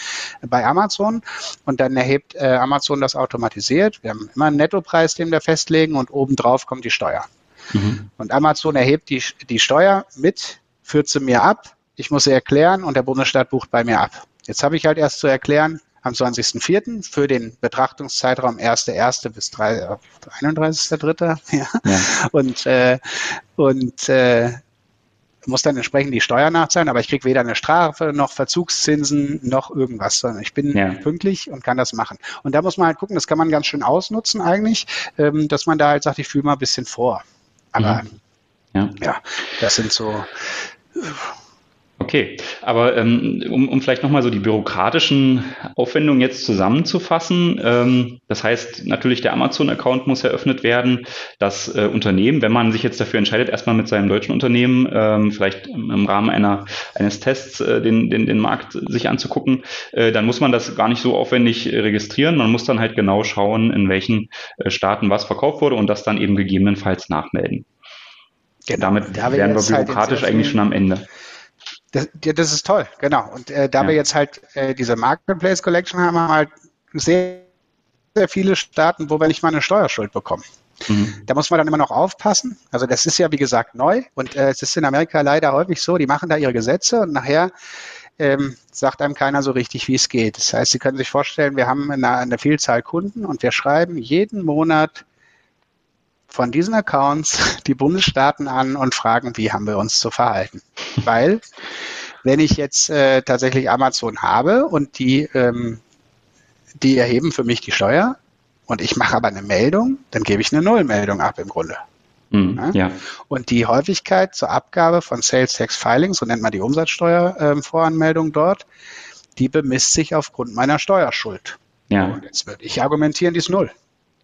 bei Amazon und dann erhebt äh, Amazon das automatisiert. Wir haben immer einen Nettopreis, den wir festlegen und obendrauf kommt die Steuer. Mhm. Und Amazon erhebt die, die Steuer mit, führt sie mir ab. Ich muss sie erklären und der Bundesstaat bucht bei mir ab. Jetzt habe ich halt erst zu erklären, am 20.04. für den Betrachtungszeitraum 1.1. bis 31.03. Ja. ja. Und, äh, und äh, muss dann entsprechend die Steuer nachzahlen, aber ich kriege weder eine Strafe noch Verzugszinsen noch irgendwas, sondern ich bin ja. pünktlich und kann das machen. Und da muss man halt gucken, das kann man ganz schön ausnutzen eigentlich, ähm, dass man da halt sagt, ich fühle mal ein bisschen vor. Aber mhm. ja. ja, das sind so Okay, aber ähm, um, um vielleicht nochmal so die bürokratischen Aufwendungen jetzt zusammenzufassen, ähm, das heißt natürlich, der Amazon-Account muss eröffnet werden. Das äh, Unternehmen, wenn man sich jetzt dafür entscheidet, erstmal mit seinem deutschen Unternehmen ähm, vielleicht im Rahmen einer, eines Tests äh, den, den, den Markt sich anzugucken, äh, dann muss man das gar nicht so aufwendig registrieren. Man muss dann halt genau schauen, in welchen äh, Staaten was verkauft wurde und das dann eben gegebenenfalls nachmelden. Genau. Damit da wären wir halt bürokratisch halt eigentlich schon am Ende. Das, das ist toll, genau. Und äh, da ja. wir jetzt halt äh, diese Marketplace Collection haben, haben wir halt sehr, sehr viele Staaten, wo wir nicht mal eine Steuerschuld bekommen. Mhm. Da muss man dann immer noch aufpassen. Also das ist ja, wie gesagt, neu. Und äh, es ist in Amerika leider häufig so, die machen da ihre Gesetze und nachher ähm, sagt einem keiner so richtig, wie es geht. Das heißt, Sie können sich vorstellen, wir haben eine, eine Vielzahl Kunden und wir schreiben jeden Monat von diesen Accounts die Bundesstaaten an und fragen, wie haben wir uns zu verhalten. Weil, wenn ich jetzt äh, tatsächlich Amazon habe und die, ähm, die erheben für mich die Steuer und ich mache aber eine Meldung, dann gebe ich eine Nullmeldung ab im Grunde. Mhm, ja. Und die Häufigkeit zur Abgabe von Sales Tax Filings, so nennt man die Umsatzsteuervoranmeldung äh, dort, die bemisst sich aufgrund meiner Steuerschuld. Ja. Und jetzt würde ich argumentieren, die ist null.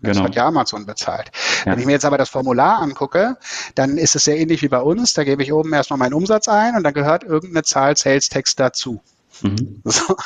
Das genau. hat ja Amazon bezahlt. Ja. Wenn ich mir jetzt aber das Formular angucke, dann ist es sehr ähnlich wie bei uns. Da gebe ich oben erstmal meinen Umsatz ein und dann gehört irgendeine Zahl Sales Tax dazu. Mhm. So,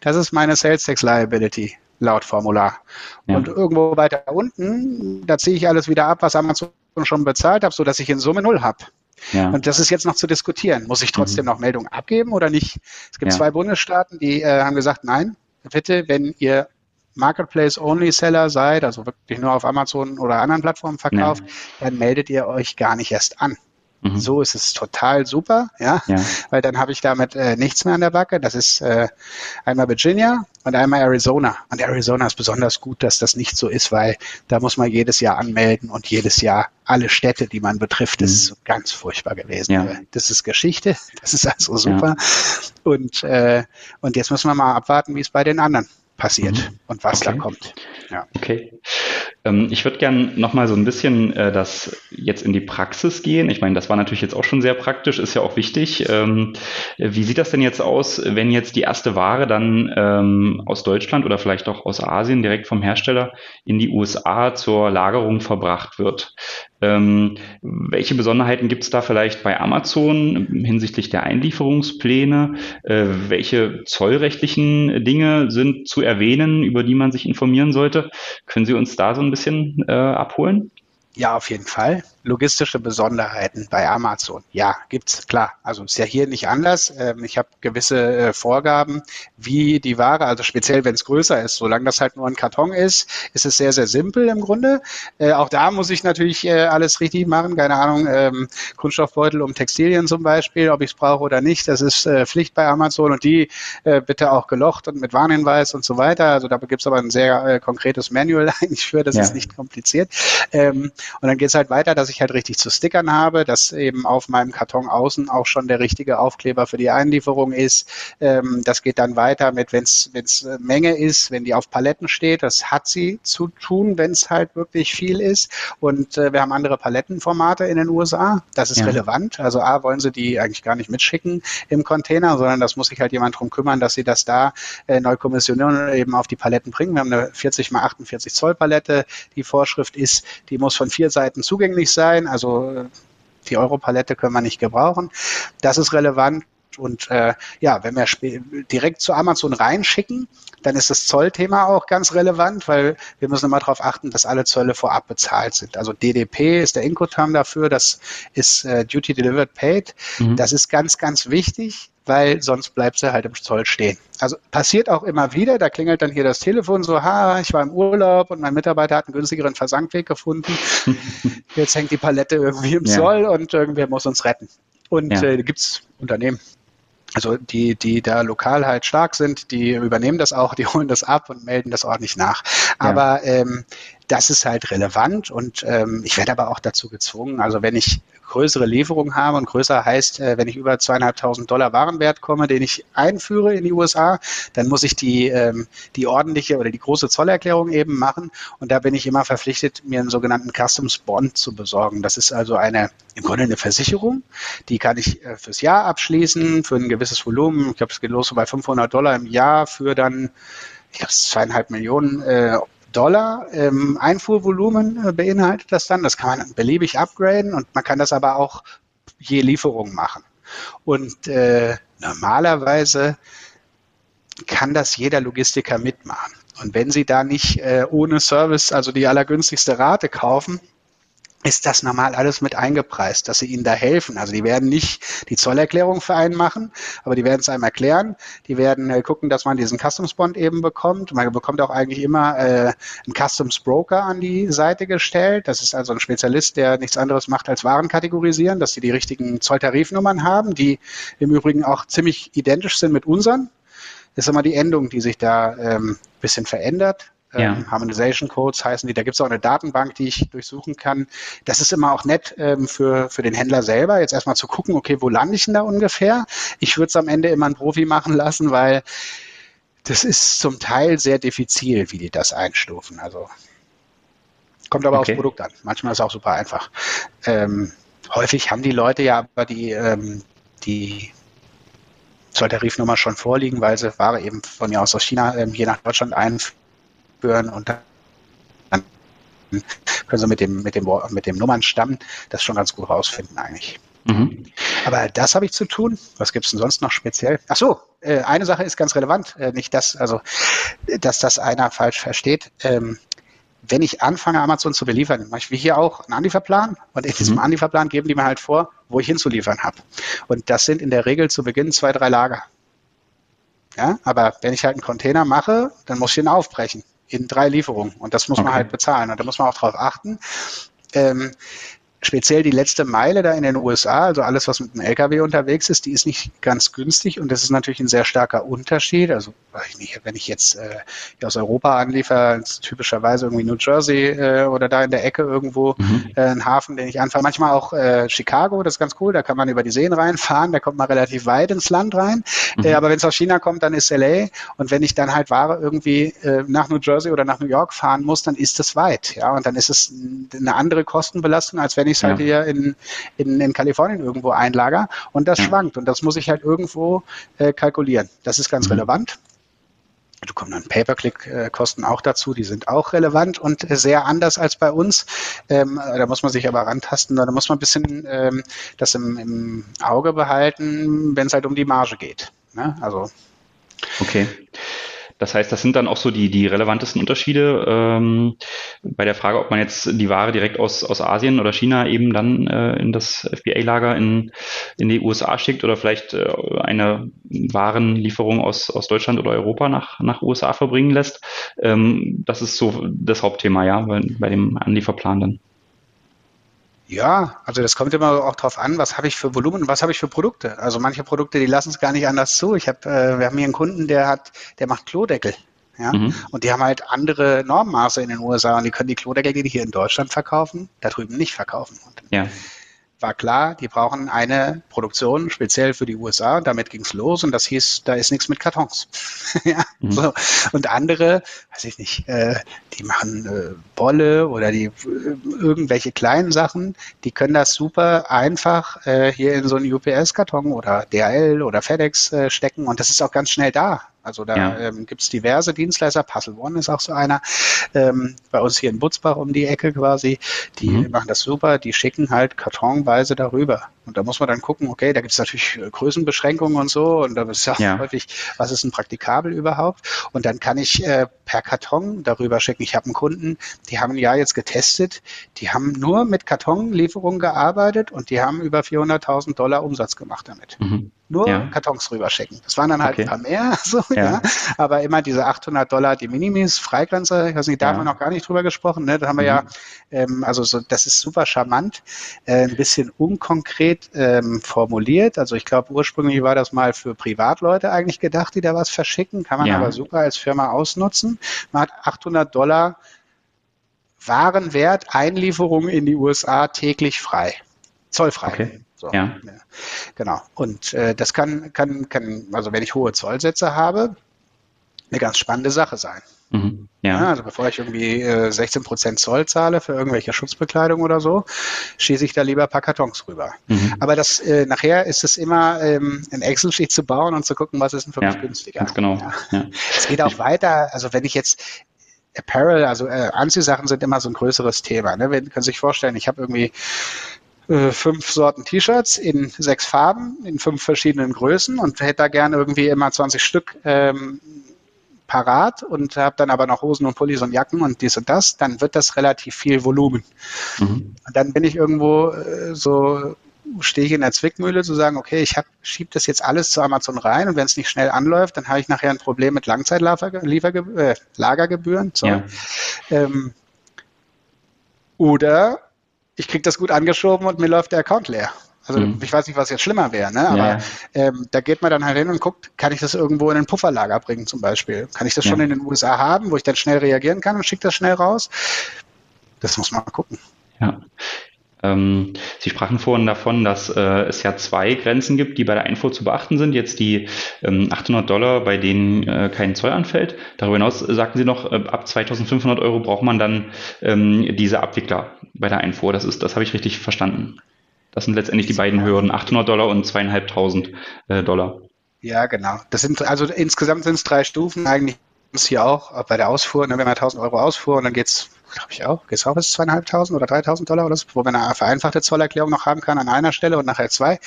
das ist meine Sales Tax Liability laut Formular. Ja. Und irgendwo weiter unten, da ziehe ich alles wieder ab, was Amazon schon bezahlt hat, sodass ich in Summe null habe. Ja. Und das ist jetzt noch zu diskutieren. Muss ich trotzdem mhm. noch Meldungen abgeben oder nicht? Es gibt ja. zwei Bundesstaaten, die äh, haben gesagt, nein, bitte, wenn ihr Marketplace-Only-Seller seid, also wirklich nur auf Amazon oder anderen Plattformen verkauft, nee. dann meldet ihr euch gar nicht erst an. Mhm. So ist es total super, ja, ja. weil dann habe ich damit äh, nichts mehr an der Backe. Das ist äh, einmal Virginia und einmal Arizona. Und Arizona ist besonders gut, dass das nicht so ist, weil da muss man jedes Jahr anmelden und jedes Jahr alle Städte, die man betrifft, das mhm. ist ganz furchtbar gewesen. Ja. Das ist Geschichte, das ist also super. Ja. Und, äh, und jetzt müssen wir mal abwarten, wie es bei den anderen passiert mhm. und was okay. da kommt. Ja. Okay. Ähm, ich würde gerne nochmal so ein bisschen äh, das jetzt in die Praxis gehen. Ich meine, das war natürlich jetzt auch schon sehr praktisch, ist ja auch wichtig. Ähm, wie sieht das denn jetzt aus, wenn jetzt die erste Ware dann ähm, aus Deutschland oder vielleicht auch aus Asien direkt vom Hersteller in die USA zur Lagerung verbracht wird? Ähm, welche Besonderheiten gibt es da vielleicht bei Amazon hinsichtlich der Einlieferungspläne? Äh, welche zollrechtlichen Dinge sind zu erwähnen, über die man sich informieren sollte? Können Sie uns da so ein bisschen äh, abholen? Ja, auf jeden Fall logistische Besonderheiten bei Amazon? Ja, gibt's klar. Also ist ja hier nicht anders. Ähm, ich habe gewisse äh, Vorgaben, wie die Ware, also speziell wenn es größer ist, solange das halt nur ein Karton ist, ist es sehr, sehr simpel im Grunde. Äh, auch da muss ich natürlich äh, alles richtig machen. Keine Ahnung, ähm, Kunststoffbeutel um Textilien zum Beispiel, ob ich es brauche oder nicht, das ist Pflicht bei Amazon und die bitte auch gelocht und mit Warnhinweis und so weiter. Also da gibt's aber ein sehr konkretes Manual eigentlich für, das ja. ist nicht kompliziert. Ähm, und dann geht's halt weiter, dass ich halt richtig zu stickern habe, dass eben auf meinem Karton außen auch schon der richtige Aufkleber für die Einlieferung ist. Ähm, das geht dann weiter mit, wenn es äh, Menge ist, wenn die auf Paletten steht. Das hat sie zu tun, wenn es halt wirklich viel ist. Und äh, wir haben andere Palettenformate in den USA. Das ist ja. relevant. Also A, wollen sie die eigentlich gar nicht mitschicken im Container, sondern das muss sich halt jemand drum kümmern, dass sie das da äh, neu kommissionieren eben auf die Paletten bringen. Wir haben eine 40 mal 48 Zoll Palette. Die Vorschrift ist, die muss von vier Seiten zugänglich sein sein. Also die Europalette können wir nicht gebrauchen. Das ist relevant. Und äh, ja, wenn wir direkt zu Amazon reinschicken, dann ist das Zollthema auch ganz relevant, weil wir müssen immer darauf achten, dass alle Zölle vorab bezahlt sind. Also DDP ist der Incoterm dafür, das ist äh, Duty Delivered Paid. Mhm. Das ist ganz, ganz wichtig weil sonst bleibt sie halt im Zoll stehen. Also passiert auch immer wieder, da klingelt dann hier das Telefon so, ha, ich war im Urlaub und mein Mitarbeiter hat einen günstigeren Versandweg gefunden. Jetzt hängt die Palette irgendwie im ja. Zoll und irgendwer muss uns retten. Und ja. äh, gibt es Unternehmen, also die, die da lokal halt stark sind, die übernehmen das auch, die holen das ab und melden das ordentlich nach. Aber ähm, das ist halt relevant und ähm, ich werde aber auch dazu gezwungen, also wenn ich größere Lieferungen habe und größer heißt, äh, wenn ich über zweieinhalbtausend Dollar Warenwert komme, den ich einführe in die USA, dann muss ich die, ähm, die ordentliche oder die große Zollerklärung eben machen und da bin ich immer verpflichtet, mir einen sogenannten Customs Bond zu besorgen. Das ist also eine, im Grunde eine Versicherung, die kann ich äh, fürs Jahr abschließen, für ein gewisses Volumen. Ich glaube, es geht los bei 500 Dollar im Jahr für dann ich glaube, zweieinhalb Millionen äh, Dollar ähm, Einfuhrvolumen äh, beinhaltet das dann. Das kann man beliebig upgraden und man kann das aber auch je Lieferung machen. Und äh, normalerweise kann das jeder Logistiker mitmachen. Und wenn Sie da nicht äh, ohne Service, also die allergünstigste Rate kaufen, ist das normal alles mit eingepreist, dass sie ihnen da helfen. Also die werden nicht die Zollerklärung für einen machen, aber die werden es einem erklären. Die werden äh, gucken, dass man diesen Customs Bond eben bekommt. Man bekommt auch eigentlich immer äh, einen Customs Broker an die Seite gestellt. Das ist also ein Spezialist, der nichts anderes macht als Waren kategorisieren, dass sie die richtigen Zolltarifnummern haben, die im Übrigen auch ziemlich identisch sind mit unseren. Das ist immer die Endung, die sich da ähm, bisschen verändert. Ja. Ähm, Harmonization Codes heißen die. Da gibt es auch eine Datenbank, die ich durchsuchen kann. Das ist immer auch nett ähm, für, für den Händler selber, jetzt erstmal zu gucken, okay, wo lande ich denn da ungefähr? Ich würde es am Ende immer ein Profi machen lassen, weil das ist zum Teil sehr diffizil, wie die das einstufen. Also kommt aber okay. aufs Produkt an. Manchmal ist es auch super einfach. Ähm, häufig haben die Leute ja aber die, ähm, die Zolltarifnummer schon vorliegen, weil sie Ware eben von mir aus aus China ähm, hier nach Deutschland einführen spüren und dann können Sie mit dem, mit dem, mit dem Nummernstamm das schon ganz gut rausfinden eigentlich. Mhm. Aber das habe ich zu tun. Was gibt es denn sonst noch speziell? Ach so, äh, eine Sache ist ganz relevant. Äh, nicht das, also, dass das einer falsch versteht. Ähm, wenn ich anfange, Amazon zu beliefern, mache ich wie hier auch einen Anlieferplan und in diesem mhm. Anlieferplan geben die mir halt vor, wo ich hinzuliefern habe. Und das sind in der Regel zu Beginn zwei, drei Lager. Ja, aber wenn ich halt einen Container mache, dann muss ich ihn aufbrechen in drei Lieferungen. Und das muss okay. man halt bezahlen. Und da muss man auch darauf achten. Ähm, speziell die letzte Meile da in den USA, also alles, was mit dem LKW unterwegs ist, die ist nicht ganz günstig und das ist natürlich ein sehr starker Unterschied. Also wenn ich jetzt äh, aus Europa anliefere, typischerweise irgendwie New Jersey äh, oder da in der Ecke irgendwo mhm. äh, ein Hafen, den ich anfahre. Manchmal auch äh, Chicago, das ist ganz cool, da kann man über die Seen reinfahren, da kommt man relativ weit ins Land rein. Mhm. Äh, aber wenn es aus China kommt, dann ist LA und wenn ich dann halt Ware irgendwie äh, nach New Jersey oder nach New York fahren muss, dann ist es weit. Ja, und dann ist es eine andere Kostenbelastung, als wenn ich es halt ja. hier in, in, in Kalifornien irgendwo einlager. Und das ja. schwankt und das muss ich halt irgendwo äh, kalkulieren. Das ist ganz mhm. relevant. Du kommen dann Pay-per-Click-Kosten auch dazu, die sind auch relevant und sehr anders als bei uns. Ähm, da muss man sich aber rantasten, da muss man ein bisschen ähm, das im, im Auge behalten, wenn es halt um die Marge geht. Ne? Also Okay. Das heißt, das sind dann auch so die, die relevantesten Unterschiede ähm, bei der Frage, ob man jetzt die Ware direkt aus, aus Asien oder China eben dann äh, in das FBA-Lager in, in die USA schickt oder vielleicht äh, eine Warenlieferung aus, aus Deutschland oder Europa nach, nach USA verbringen lässt. Ähm, das ist so das Hauptthema, ja, bei, bei dem Anlieferplan dann. Ja, also das kommt immer auch drauf an, was habe ich für Volumen, was habe ich für Produkte. Also manche Produkte, die lassen es gar nicht anders zu. Ich habe, äh, wir haben hier einen Kunden, der hat, der macht Klodeckel. Ja? Mhm. Und die haben halt andere Normmaße in den USA und die können die Klodeckel, die die hier in Deutschland verkaufen, da drüben nicht verkaufen. Und ja war klar, die brauchen eine Produktion speziell für die USA. Damit ging's los und das hieß, da ist nichts mit Kartons. ja, mhm. so. Und andere, weiß ich nicht, äh, die machen äh, Bolle oder die äh, irgendwelche kleinen Sachen, die können das super einfach äh, hier in so einen UPS-Karton oder DHL oder FedEx äh, stecken und das ist auch ganz schnell da. Also da ja. ähm, gibt es diverse Dienstleister, Puzzle One ist auch so einer, ähm, bei uns hier in Butzbach um die Ecke quasi, die mhm. machen das super, die schicken halt kartonweise darüber. Und da muss man dann gucken, okay, da gibt es natürlich äh, Größenbeschränkungen und so und da ist ja, ja, häufig, was ist denn praktikabel überhaupt? Und dann kann ich äh, per Karton darüber schicken. Ich habe einen Kunden, die haben Jahr jetzt getestet, die haben nur mit Kartonlieferungen gearbeitet und die haben über 400.000 Dollar Umsatz gemacht damit. Mhm nur ja. Kartons rüberschicken. Das waren dann halt okay. ein paar mehr, so, ja. ja. aber immer diese 800 Dollar die Minimis, Freigrenze, ich weiß nicht, da ja. haben wir noch gar nicht drüber gesprochen, ne? da haben wir mhm. ja, ähm, also so, das ist super charmant, äh, ein bisschen unkonkret ähm, formuliert, also ich glaube ursprünglich war das mal für Privatleute eigentlich gedacht, die da was verschicken, kann man aber super als Firma ausnutzen. Man hat 800 Dollar Warenwert, Einlieferung in die USA täglich frei, zollfrei. Okay. So, ja. Genau. Und äh, das kann, kann, kann, also wenn ich hohe Zollsätze habe, eine ganz spannende Sache sein. Mhm. Ja. ja. also bevor ich irgendwie äh, 16 Prozent Zoll zahle für irgendwelche Schutzbekleidung oder so, schieße ich da lieber ein paar Kartons rüber. Mhm. Aber das äh, nachher ist es immer ähm, ein Excel-Sheet zu bauen und zu gucken, was ist denn für ja, mich günstiger. Ganz genau. Ja. Ja. Es geht auch weiter. Also wenn ich jetzt Apparel, also äh, Anziehsachen sind immer so ein größeres Thema. Ne? Wir können sich vorstellen, ich habe irgendwie äh, fünf Sorten T-Shirts in sechs Farben, in fünf verschiedenen Größen und hätte da gerne irgendwie immer 20 Stück ähm, parat und habe dann aber noch Hosen und Pullis und Jacken und dies und das, dann wird das relativ viel Volumen. Mhm. Und dann bin ich irgendwo äh, so stehe ich in der Zwickmühle zu sagen, okay, ich schiebe das jetzt alles zu Amazon rein und wenn es nicht schnell anläuft, dann habe ich nachher ein Problem mit Langzeitlagergebühren. Äh, ja. ähm, oder ich kriege das gut angeschoben und mir läuft der Account leer. Also mhm. ich weiß nicht, was jetzt schlimmer wäre, ne? aber ja. ähm, da geht man dann halt hin und guckt, kann ich das irgendwo in ein Pufferlager bringen zum Beispiel? Kann ich das ja. schon in den USA haben, wo ich dann schnell reagieren kann und schicke das schnell raus? Das muss man mal gucken. Ja. Ähm, Sie sprachen vorhin davon, dass äh, es ja zwei Grenzen gibt, die bei der Einfuhr zu beachten sind. Jetzt die ähm, 800 Dollar, bei denen äh, kein Zoll anfällt. Darüber hinaus sagten Sie noch, äh, ab 2500 Euro braucht man dann ähm, diese Abwickler bei der Einfuhr. Das das habe ich richtig verstanden. Das sind letztendlich die beiden Hürden, 800 Dollar und zweieinhalbtausend äh, Dollar. Ja, genau. Das sind also insgesamt sind es drei Stufen eigentlich ist hier auch bei der Ausfuhr, ne, wenn man 1000 Euro Ausfuhr und dann geht's, glaube ich auch, geht's auch bis zweieinhalbtausend oder 3000 Dollar oder so, wo man eine vereinfachte Zollerklärung noch haben kann an einer Stelle und nachher zwei.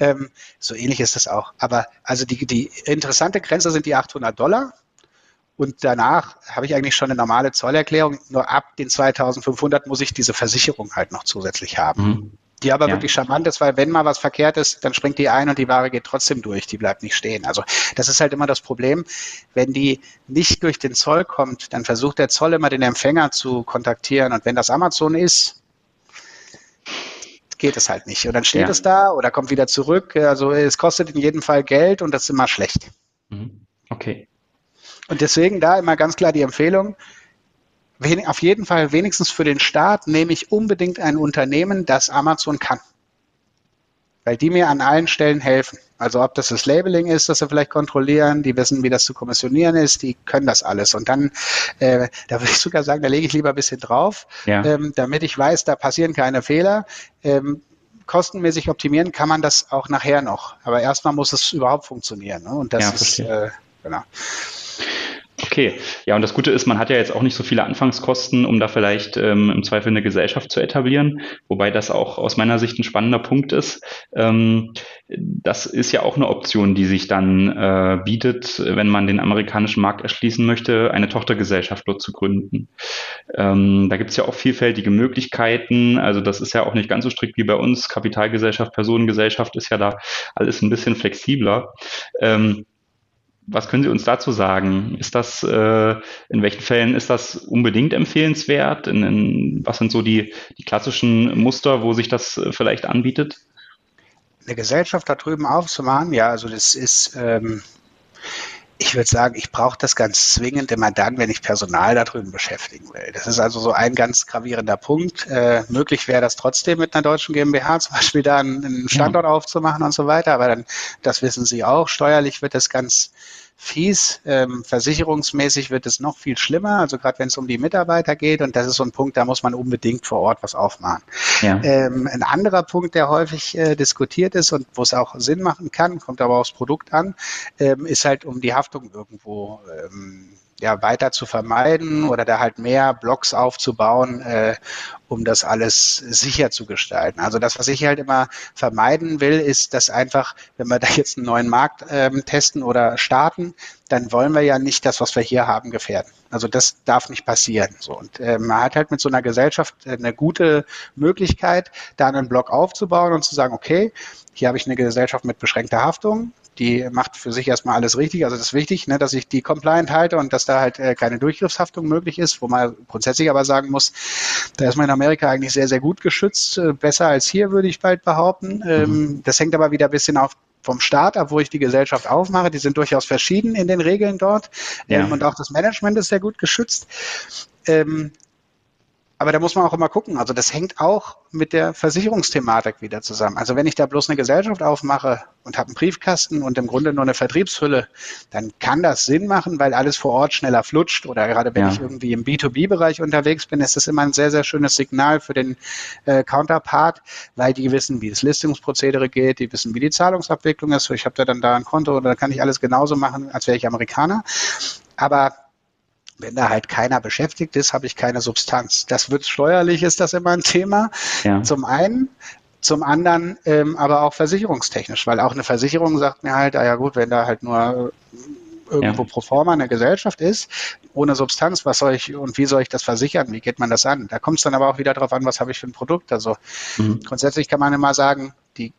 Ähm, so ähnlich ist das auch. Aber also die, die interessante Grenze sind die 800 Dollar. Und danach habe ich eigentlich schon eine normale Zollerklärung. Nur ab den 2500 muss ich diese Versicherung halt noch zusätzlich haben. Mhm. Die aber ja. wirklich charmant ist, weil wenn mal was verkehrt ist, dann springt die ein und die Ware geht trotzdem durch, die bleibt nicht stehen. Also das ist halt immer das Problem. Wenn die nicht durch den Zoll kommt, dann versucht der Zoll immer den Empfänger zu kontaktieren. Und wenn das Amazon ist, geht es halt nicht. Und dann steht ja. es da oder kommt wieder zurück. Also es kostet in jedem Fall Geld und das ist immer schlecht. Mhm. Okay. Und deswegen da immer ganz klar die Empfehlung, auf jeden Fall wenigstens für den Staat nehme ich unbedingt ein Unternehmen, das Amazon kann. Weil die mir an allen Stellen helfen. Also ob das das Labeling ist, das sie vielleicht kontrollieren, die wissen, wie das zu kommissionieren ist, die können das alles. Und dann, äh, da würde ich sogar sagen, da lege ich lieber ein bisschen drauf, ja. ähm, damit ich weiß, da passieren keine Fehler. Ähm, kostenmäßig optimieren kann man das auch nachher noch. Aber erstmal muss es überhaupt funktionieren. Ne? Und das ja, ist, äh, genau. Okay, ja, und das Gute ist, man hat ja jetzt auch nicht so viele Anfangskosten, um da vielleicht ähm, im Zweifel eine Gesellschaft zu etablieren, wobei das auch aus meiner Sicht ein spannender Punkt ist. Ähm, das ist ja auch eine Option, die sich dann äh, bietet, wenn man den amerikanischen Markt erschließen möchte, eine Tochtergesellschaft dort zu gründen. Ähm, da gibt es ja auch vielfältige Möglichkeiten. Also das ist ja auch nicht ganz so strikt wie bei uns. Kapitalgesellschaft, Personengesellschaft ist ja da alles ein bisschen flexibler. Ähm, was können Sie uns dazu sagen? Ist das, äh, in welchen Fällen ist das unbedingt empfehlenswert? In, in, was sind so die, die klassischen Muster, wo sich das äh, vielleicht anbietet? Eine Gesellschaft da drüben aufzumachen, ja, also das ist, ähm, ich würde sagen, ich brauche das ganz zwingend immer dann, wenn ich Personal da drüben beschäftigen will. Das ist also so ein ganz gravierender Punkt. Äh, möglich wäre das trotzdem mit einer deutschen GmbH zum Beispiel da einen, einen Standort ja. aufzumachen und so weiter, aber dann, das wissen Sie auch, steuerlich wird das ganz fies. Ähm, versicherungsmäßig wird es noch viel schlimmer, also gerade wenn es um die Mitarbeiter geht. Und das ist so ein Punkt, da muss man unbedingt vor Ort was aufmachen. Ja. Ähm, ein anderer Punkt, der häufig äh, diskutiert ist und wo es auch Sinn machen kann, kommt aber aufs Produkt an, ähm, ist halt um die Haftung irgendwo ähm, ja, weiter zu vermeiden oder da halt mehr Blocks aufzubauen, äh, um das alles sicher zu gestalten. Also das, was ich halt immer vermeiden will, ist, dass einfach, wenn wir da jetzt einen neuen Markt ähm, testen oder starten, dann wollen wir ja nicht das, was wir hier haben, gefährden. Also das darf nicht passieren. So. Und äh, man hat halt mit so einer Gesellschaft eine gute Möglichkeit, da einen Block aufzubauen und zu sagen, okay, hier habe ich eine Gesellschaft mit beschränkter Haftung, die macht für sich erstmal alles richtig. Also das ist wichtig, ne, dass ich die compliant halte und dass da halt äh, keine Durchgriffshaftung möglich ist, wo man grundsätzlich aber sagen muss, da ist man in Amerika eigentlich sehr, sehr gut geschützt, äh, besser als hier, würde ich bald behaupten. Ähm, mhm. Das hängt aber wieder ein bisschen auf vom Staat ab, wo ich die Gesellschaft aufmache. Die sind durchaus verschieden in den Regeln dort. Ja. Ähm, und auch das Management ist sehr gut geschützt. Ähm, aber da muss man auch immer gucken. Also das hängt auch mit der Versicherungsthematik wieder zusammen. Also wenn ich da bloß eine Gesellschaft aufmache und habe einen Briefkasten und im Grunde nur eine Vertriebshülle, dann kann das Sinn machen, weil alles vor Ort schneller flutscht. Oder gerade wenn ja. ich irgendwie im B2B-Bereich unterwegs bin, ist das immer ein sehr, sehr schönes Signal für den äh, Counterpart, weil die wissen, wie das Listungsprozedere geht, die wissen, wie die Zahlungsabwicklung ist. Ich habe da dann da ein Konto oder kann ich alles genauso machen, als wäre ich Amerikaner. Aber wenn da halt keiner beschäftigt ist, habe ich keine Substanz. Das wird steuerlich, ist das immer ein Thema. Ja. Zum einen. Zum anderen ähm, aber auch versicherungstechnisch, weil auch eine Versicherung sagt mir halt, ah ja gut, wenn da halt nur irgendwo ja. pro forma eine Gesellschaft ist, ohne Substanz, was soll ich und wie soll ich das versichern? Wie geht man das an? Da kommt es dann aber auch wieder darauf an, was habe ich für ein Produkt. Also mhm. grundsätzlich kann man immer sagen, die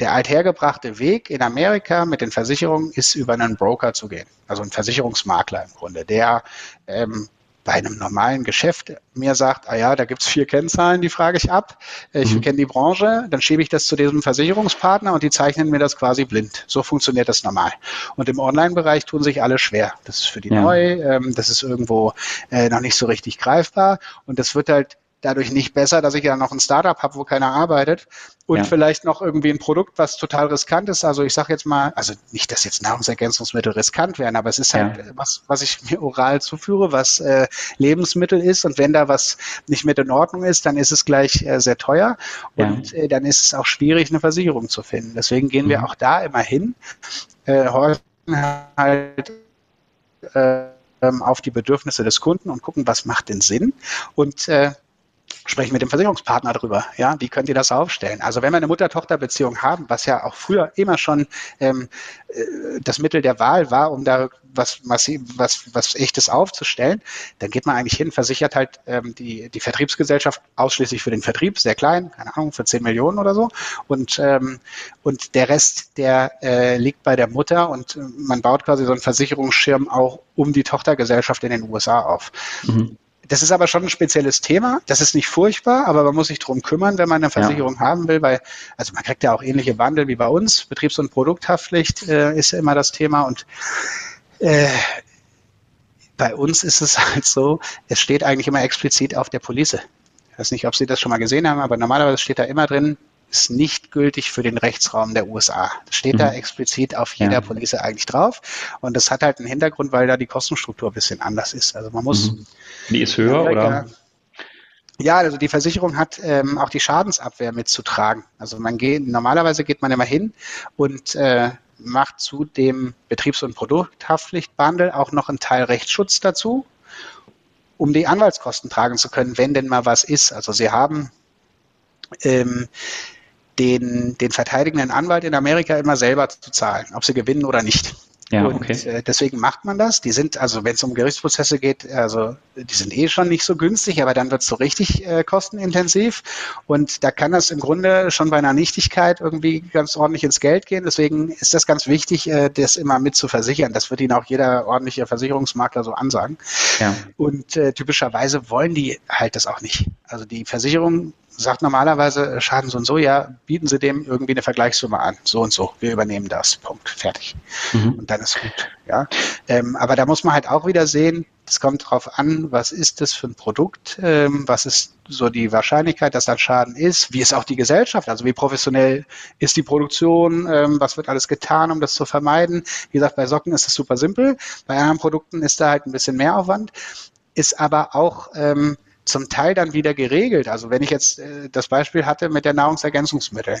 der althergebrachte Weg in Amerika mit den Versicherungen ist über einen Broker zu gehen, also ein Versicherungsmakler im Grunde, der ähm, bei einem normalen Geschäft mir sagt, ah ja, da gibt's vier Kennzahlen, die frage ich ab, ich mhm. kenne die Branche, dann schiebe ich das zu diesem Versicherungspartner und die zeichnen mir das quasi blind. So funktioniert das normal. Und im Online-Bereich tun sich alle schwer. Das ist für die ja. neu, ähm, das ist irgendwo äh, noch nicht so richtig greifbar und das wird halt dadurch nicht besser, dass ich ja noch ein Startup habe, wo keiner arbeitet und ja. vielleicht noch irgendwie ein Produkt, was total riskant ist. Also ich sage jetzt mal, also nicht, dass jetzt Nahrungsergänzungsmittel riskant wären, aber es ist halt ja. was, was ich mir oral zuführe, was äh, Lebensmittel ist und wenn da was nicht mit in Ordnung ist, dann ist es gleich äh, sehr teuer und ja. äh, dann ist es auch schwierig, eine Versicherung zu finden. Deswegen gehen mhm. wir auch da immer hin, äh, horchen halt äh, ähm, auf die Bedürfnisse des Kunden und gucken, was macht denn Sinn und äh, sprechen mit dem Versicherungspartner darüber. Ja, wie könnt ihr das aufstellen? Also wenn wir eine Mutter-Tochter-Beziehung haben, was ja auch früher immer schon ähm, äh, das Mittel der Wahl war, um da was, was, was, was echtes aufzustellen, dann geht man eigentlich hin, versichert halt ähm, die, die Vertriebsgesellschaft ausschließlich für den Vertrieb, sehr klein, keine Ahnung, für 10 Millionen oder so. Und, ähm, und der Rest, der äh, liegt bei der Mutter und man baut quasi so einen Versicherungsschirm auch um die Tochtergesellschaft in den USA auf. Mhm das ist aber schon ein spezielles Thema. Das ist nicht furchtbar, aber man muss sich drum kümmern, wenn man eine Versicherung ja. haben will, weil, also man kriegt ja auch ähnliche Wandel wie bei uns. Betriebs- und Produkthaftpflicht äh, ist ja immer das Thema und äh, bei uns ist es halt so, es steht eigentlich immer explizit auf der Police. Ich weiß nicht, ob Sie das schon mal gesehen haben, aber normalerweise steht da immer drin, ist nicht gültig für den Rechtsraum der USA. Das steht mhm. da explizit auf jeder ja. Police eigentlich drauf. Und das hat halt einen Hintergrund, weil da die Kostenstruktur ein bisschen anders ist. Also man muss. Mhm. Die ist höher oder? Ja, also die Versicherung hat ähm, auch die Schadensabwehr mitzutragen. Also man geht, normalerweise geht man immer hin und äh, macht zu dem Betriebs- und Produkthaftpflichtbundle auch noch einen Teil Rechtsschutz dazu, um die Anwaltskosten tragen zu können, wenn denn mal was ist. Also Sie haben ähm, den, den verteidigenden Anwalt in Amerika immer selber zu zahlen, ob sie gewinnen oder nicht. Ja, und okay. äh, deswegen macht man das. Die sind, also wenn es um Gerichtsprozesse geht, also die sind eh schon nicht so günstig, aber dann wird es so richtig äh, kostenintensiv. Und da kann das im Grunde schon bei einer Nichtigkeit irgendwie ganz ordentlich ins Geld gehen. Deswegen ist das ganz wichtig, äh, das immer mit zu versichern. Das wird Ihnen auch jeder ordentliche Versicherungsmakler so ansagen. Ja. Und äh, typischerweise wollen die halt das auch nicht. Also die Versicherung sagt normalerweise äh, Schaden so und so, ja, bieten Sie dem irgendwie eine Vergleichssumme an, so und so, wir übernehmen das, Punkt, fertig. Mhm. Und dann ist gut, ja. Ähm, aber da muss man halt auch wieder sehen, es kommt darauf an, was ist das für ein Produkt, ähm, was ist so die Wahrscheinlichkeit, dass das Schaden ist, wie ist auch die Gesellschaft, also wie professionell ist die Produktion, ähm, was wird alles getan, um das zu vermeiden. Wie gesagt, bei Socken ist es super simpel, bei anderen Produkten ist da halt ein bisschen mehr Aufwand, ist aber auch ähm, zum Teil dann wieder geregelt. Also wenn ich jetzt äh, das Beispiel hatte mit der Nahrungsergänzungsmittel,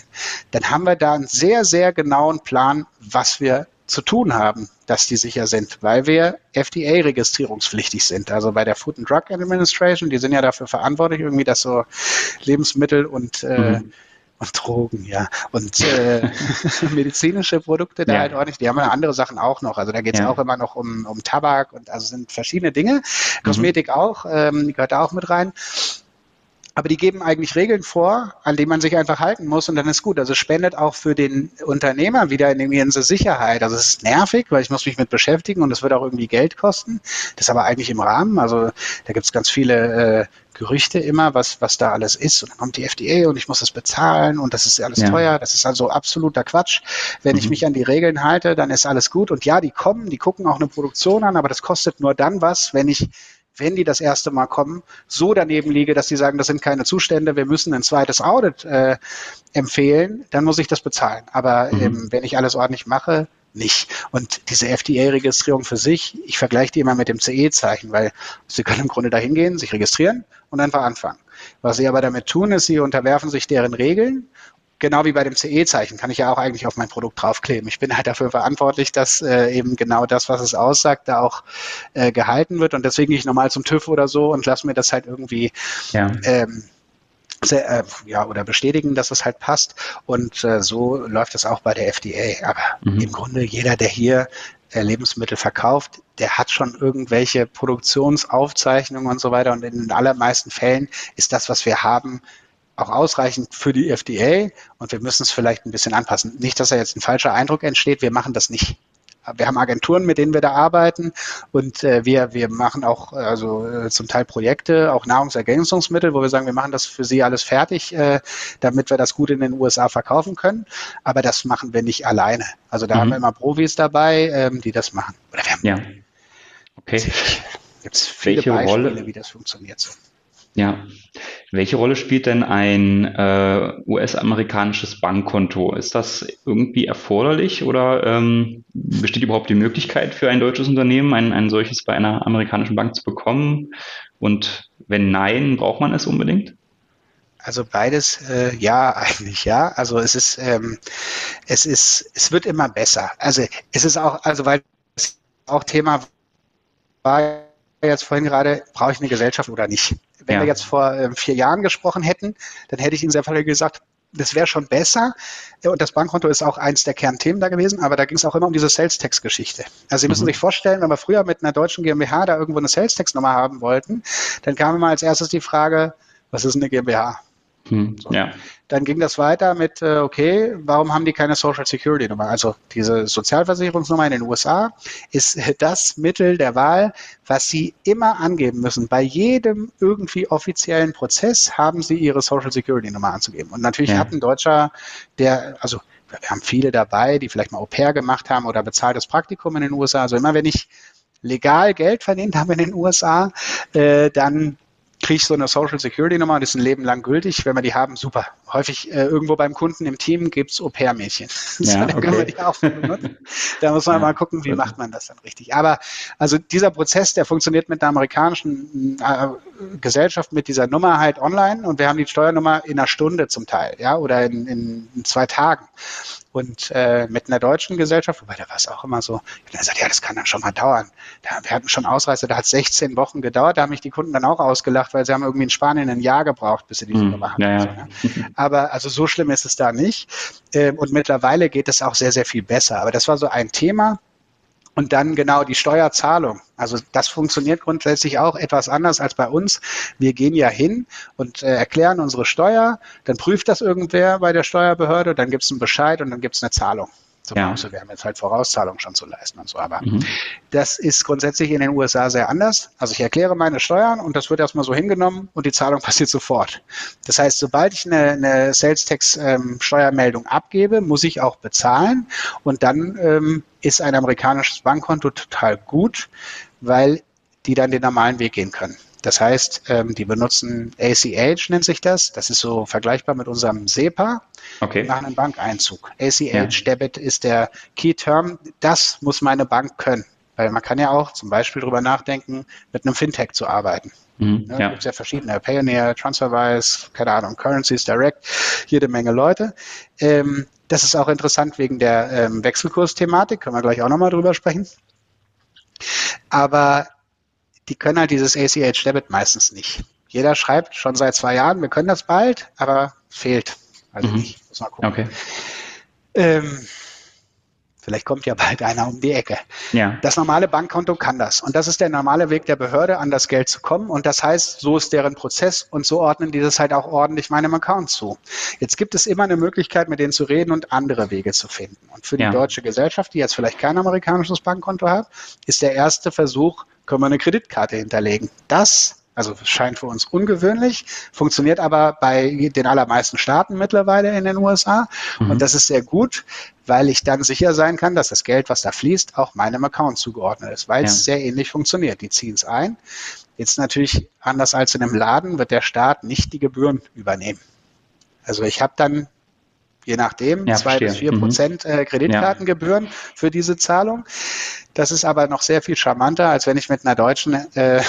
dann haben wir da einen sehr, sehr genauen Plan, was wir zu tun haben, dass die sicher sind, weil wir FDA-registrierungspflichtig sind. Also bei der Food and Drug Administration, die sind ja dafür verantwortlich, irgendwie, dass so Lebensmittel und äh, mhm und Drogen, ja. Und äh, medizinische Produkte da ja. halt ordentlich. Die haben ja andere Sachen auch noch. Also da geht es ja. auch immer noch um, um Tabak und also sind verschiedene Dinge. Mhm. Kosmetik auch, ähm, gehört da auch mit rein. Aber die geben eigentlich Regeln vor, an die man sich einfach halten muss und dann ist gut. Also spendet auch für den Unternehmer wieder in irgendwie unsere Sicherheit. Also es ist nervig, weil ich muss mich mit beschäftigen und es wird auch irgendwie Geld kosten. Das ist aber eigentlich im Rahmen. Also da gibt es ganz viele äh, Gerüchte immer, was, was da alles ist. Und dann kommt die FDA und ich muss das bezahlen und das ist alles ja. teuer. Das ist also absoluter Quatsch. Wenn mhm. ich mich an die Regeln halte, dann ist alles gut. Und ja, die kommen, die gucken auch eine Produktion an, aber das kostet nur dann was, wenn ich wenn die das erste Mal kommen, so daneben liege, dass die sagen, das sind keine Zustände, wir müssen ein zweites Audit äh, empfehlen, dann muss ich das bezahlen. Aber mhm. ähm, wenn ich alles ordentlich mache, nicht. Und diese FDA-Registrierung für sich, ich vergleiche die immer mit dem CE-Zeichen, weil Sie können im Grunde dahin gehen, sich registrieren und einfach anfangen. Was Sie aber damit tun, ist, Sie unterwerfen sich deren Regeln genau wie bei dem CE-Zeichen kann ich ja auch eigentlich auf mein Produkt draufkleben. Ich bin halt dafür verantwortlich, dass äh, eben genau das, was es aussagt, da auch äh, gehalten wird. Und deswegen gehe ich normal zum TÜV oder so und lasse mir das halt irgendwie ja. ähm, sehr, äh, ja, oder bestätigen, dass es halt passt. Und äh, so läuft es auch bei der FDA. Aber mhm. im Grunde jeder, der hier äh, Lebensmittel verkauft, der hat schon irgendwelche Produktionsaufzeichnungen und so weiter. Und in den allermeisten Fällen ist das, was wir haben, auch ausreichend für die FDA und wir müssen es vielleicht ein bisschen anpassen. Nicht, dass da jetzt ein falscher Eindruck entsteht, wir machen das nicht. Wir haben Agenturen, mit denen wir da arbeiten und äh, wir, wir machen auch also äh, zum Teil Projekte, auch Nahrungsergänzungsmittel, wo wir sagen, wir machen das für Sie alles fertig, äh, damit wir das gut in den USA verkaufen können. Aber das machen wir nicht alleine. Also da mhm. haben wir immer Profis dabei, ähm, die das machen. Oder wir haben ja. Okay. Gibt es viele Welche Beispiele, Rolle? wie das funktioniert. So. Ja. Welche Rolle spielt denn ein äh, US-amerikanisches Bankkonto? Ist das irgendwie erforderlich oder ähm, besteht überhaupt die Möglichkeit für ein deutsches Unternehmen, ein, ein solches bei einer amerikanischen Bank zu bekommen? Und wenn nein, braucht man es unbedingt? Also beides, äh, ja, eigentlich ja. Also es ist, ähm, es ist, es wird immer besser. Also es ist auch, also weil es auch Thema war jetzt vorhin gerade, brauche ich eine Gesellschaft oder nicht? Wenn ja. wir jetzt vor äh, vier Jahren gesprochen hätten, dann hätte ich Ihnen sehr viel gesagt, das wäre schon besser. Und das Bankkonto ist auch eins der Kernthemen da gewesen, aber da ging es auch immer um diese Sales-Tax-Geschichte. Also Sie müssen mhm. sich vorstellen, wenn wir früher mit einer deutschen GmbH da irgendwo eine Sales-Tax-Nummer haben wollten, dann kam immer als erstes die Frage, was ist eine GmbH? Hm, so. ja. Dann ging das weiter mit, äh, okay, warum haben die keine Social Security Nummer? Also diese Sozialversicherungsnummer in den USA ist das Mittel der Wahl, was sie immer angeben müssen. Bei jedem irgendwie offiziellen Prozess haben sie ihre Social Security Nummer anzugeben. Und natürlich ja. hat ein Deutscher, der, also wir haben viele dabei, die vielleicht mal Au pair gemacht haben oder bezahltes Praktikum in den USA. Also immer wenn ich legal Geld verdient habe in den USA, äh, dann kriege ich so eine Social Security Nummer, die ist ein Leben lang gültig. Wenn wir die haben, super. Häufig äh, irgendwo beim Kunden im Team gibt es Au-pair-Mädchen. Ja, okay. da muss man ja, mal gucken, wie macht man das dann richtig. Aber also dieser Prozess, der funktioniert mit der amerikanischen äh, Gesellschaft mit dieser Nummer halt online und wir haben die Steuernummer in einer Stunde zum Teil, ja, oder in, in, in zwei Tagen. Und äh, mit einer deutschen Gesellschaft, wobei da war es auch immer so, ich habe gesagt, ja, das kann dann schon mal dauern. Da, wir hatten schon Ausreise, da hat 16 Wochen gedauert, da haben mich die Kunden dann auch ausgelacht, weil sie haben irgendwie in Spanien ein Jahr gebraucht, bis sie diese Nummer hatten. Ja, ja. Ne? Aber also so schlimm ist es da nicht. Ähm, und mittlerweile geht es auch sehr, sehr viel besser. Aber das war so ein Thema, und dann genau die Steuerzahlung. Also das funktioniert grundsätzlich auch etwas anders als bei uns. Wir gehen ja hin und äh, erklären unsere Steuer, dann prüft das irgendwer bei der Steuerbehörde, dann gibt es einen Bescheid und dann gibt es eine Zahlung zum ja. Hause. Wir haben jetzt halt Vorauszahlungen schon zu leisten und so. Aber mhm. das ist grundsätzlich in den USA sehr anders. Also ich erkläre meine Steuern und das wird erstmal so hingenommen und die Zahlung passiert sofort. Das heißt, sobald ich eine, eine Sales Tax ähm, Steuermeldung abgebe, muss ich auch bezahlen und dann ähm, ist ein amerikanisches Bankkonto total gut, weil die dann den normalen Weg gehen können. Das heißt, ähm, die benutzen ACH, nennt sich das. Das ist so vergleichbar mit unserem SEPA. Okay. Die machen einen Bankeinzug. ACH, ja. Debit ist der Key Term. Das muss meine Bank können. Weil man kann ja auch zum Beispiel darüber nachdenken, mit einem Fintech zu arbeiten. Mhm, ja, ja. gibt ja verschiedene, Payoneer, TransferWise, keine Ahnung, Currencies Direct, jede Menge Leute. Ähm, das ist auch interessant wegen der ähm, Wechselkursthematik, können wir gleich auch nochmal drüber sprechen. Aber die können halt dieses ACH Debit meistens nicht. Jeder schreibt schon seit zwei Jahren, wir können das bald, aber fehlt. Also mhm. nicht. Muss mal gucken. Okay. Ähm, Vielleicht kommt ja bald einer um die Ecke. Ja. Das normale Bankkonto kann das. Und das ist der normale Weg der Behörde, an das Geld zu kommen. Und das heißt, so ist deren Prozess und so ordnen die das halt auch ordentlich meinem Account zu. Jetzt gibt es immer eine Möglichkeit, mit denen zu reden und andere Wege zu finden. Und für ja. die deutsche Gesellschaft, die jetzt vielleicht kein amerikanisches Bankkonto hat, ist der erste Versuch, können wir eine Kreditkarte hinterlegen. Das also scheint für uns ungewöhnlich, funktioniert aber bei den allermeisten Staaten mittlerweile in den USA. Mhm. Und das ist sehr gut, weil ich dann sicher sein kann, dass das Geld, was da fließt, auch meinem Account zugeordnet ist, weil ja. es sehr ähnlich funktioniert. Die ziehen es ein. Jetzt natürlich anders als in einem Laden wird der Staat nicht die Gebühren übernehmen. Also ich habe dann je nachdem, ja, zwei verstehe. bis vier mhm. Prozent äh, Kreditkartengebühren ja. für diese Zahlung. Das ist aber noch sehr viel charmanter, als wenn ich mit einer deutschen, äh,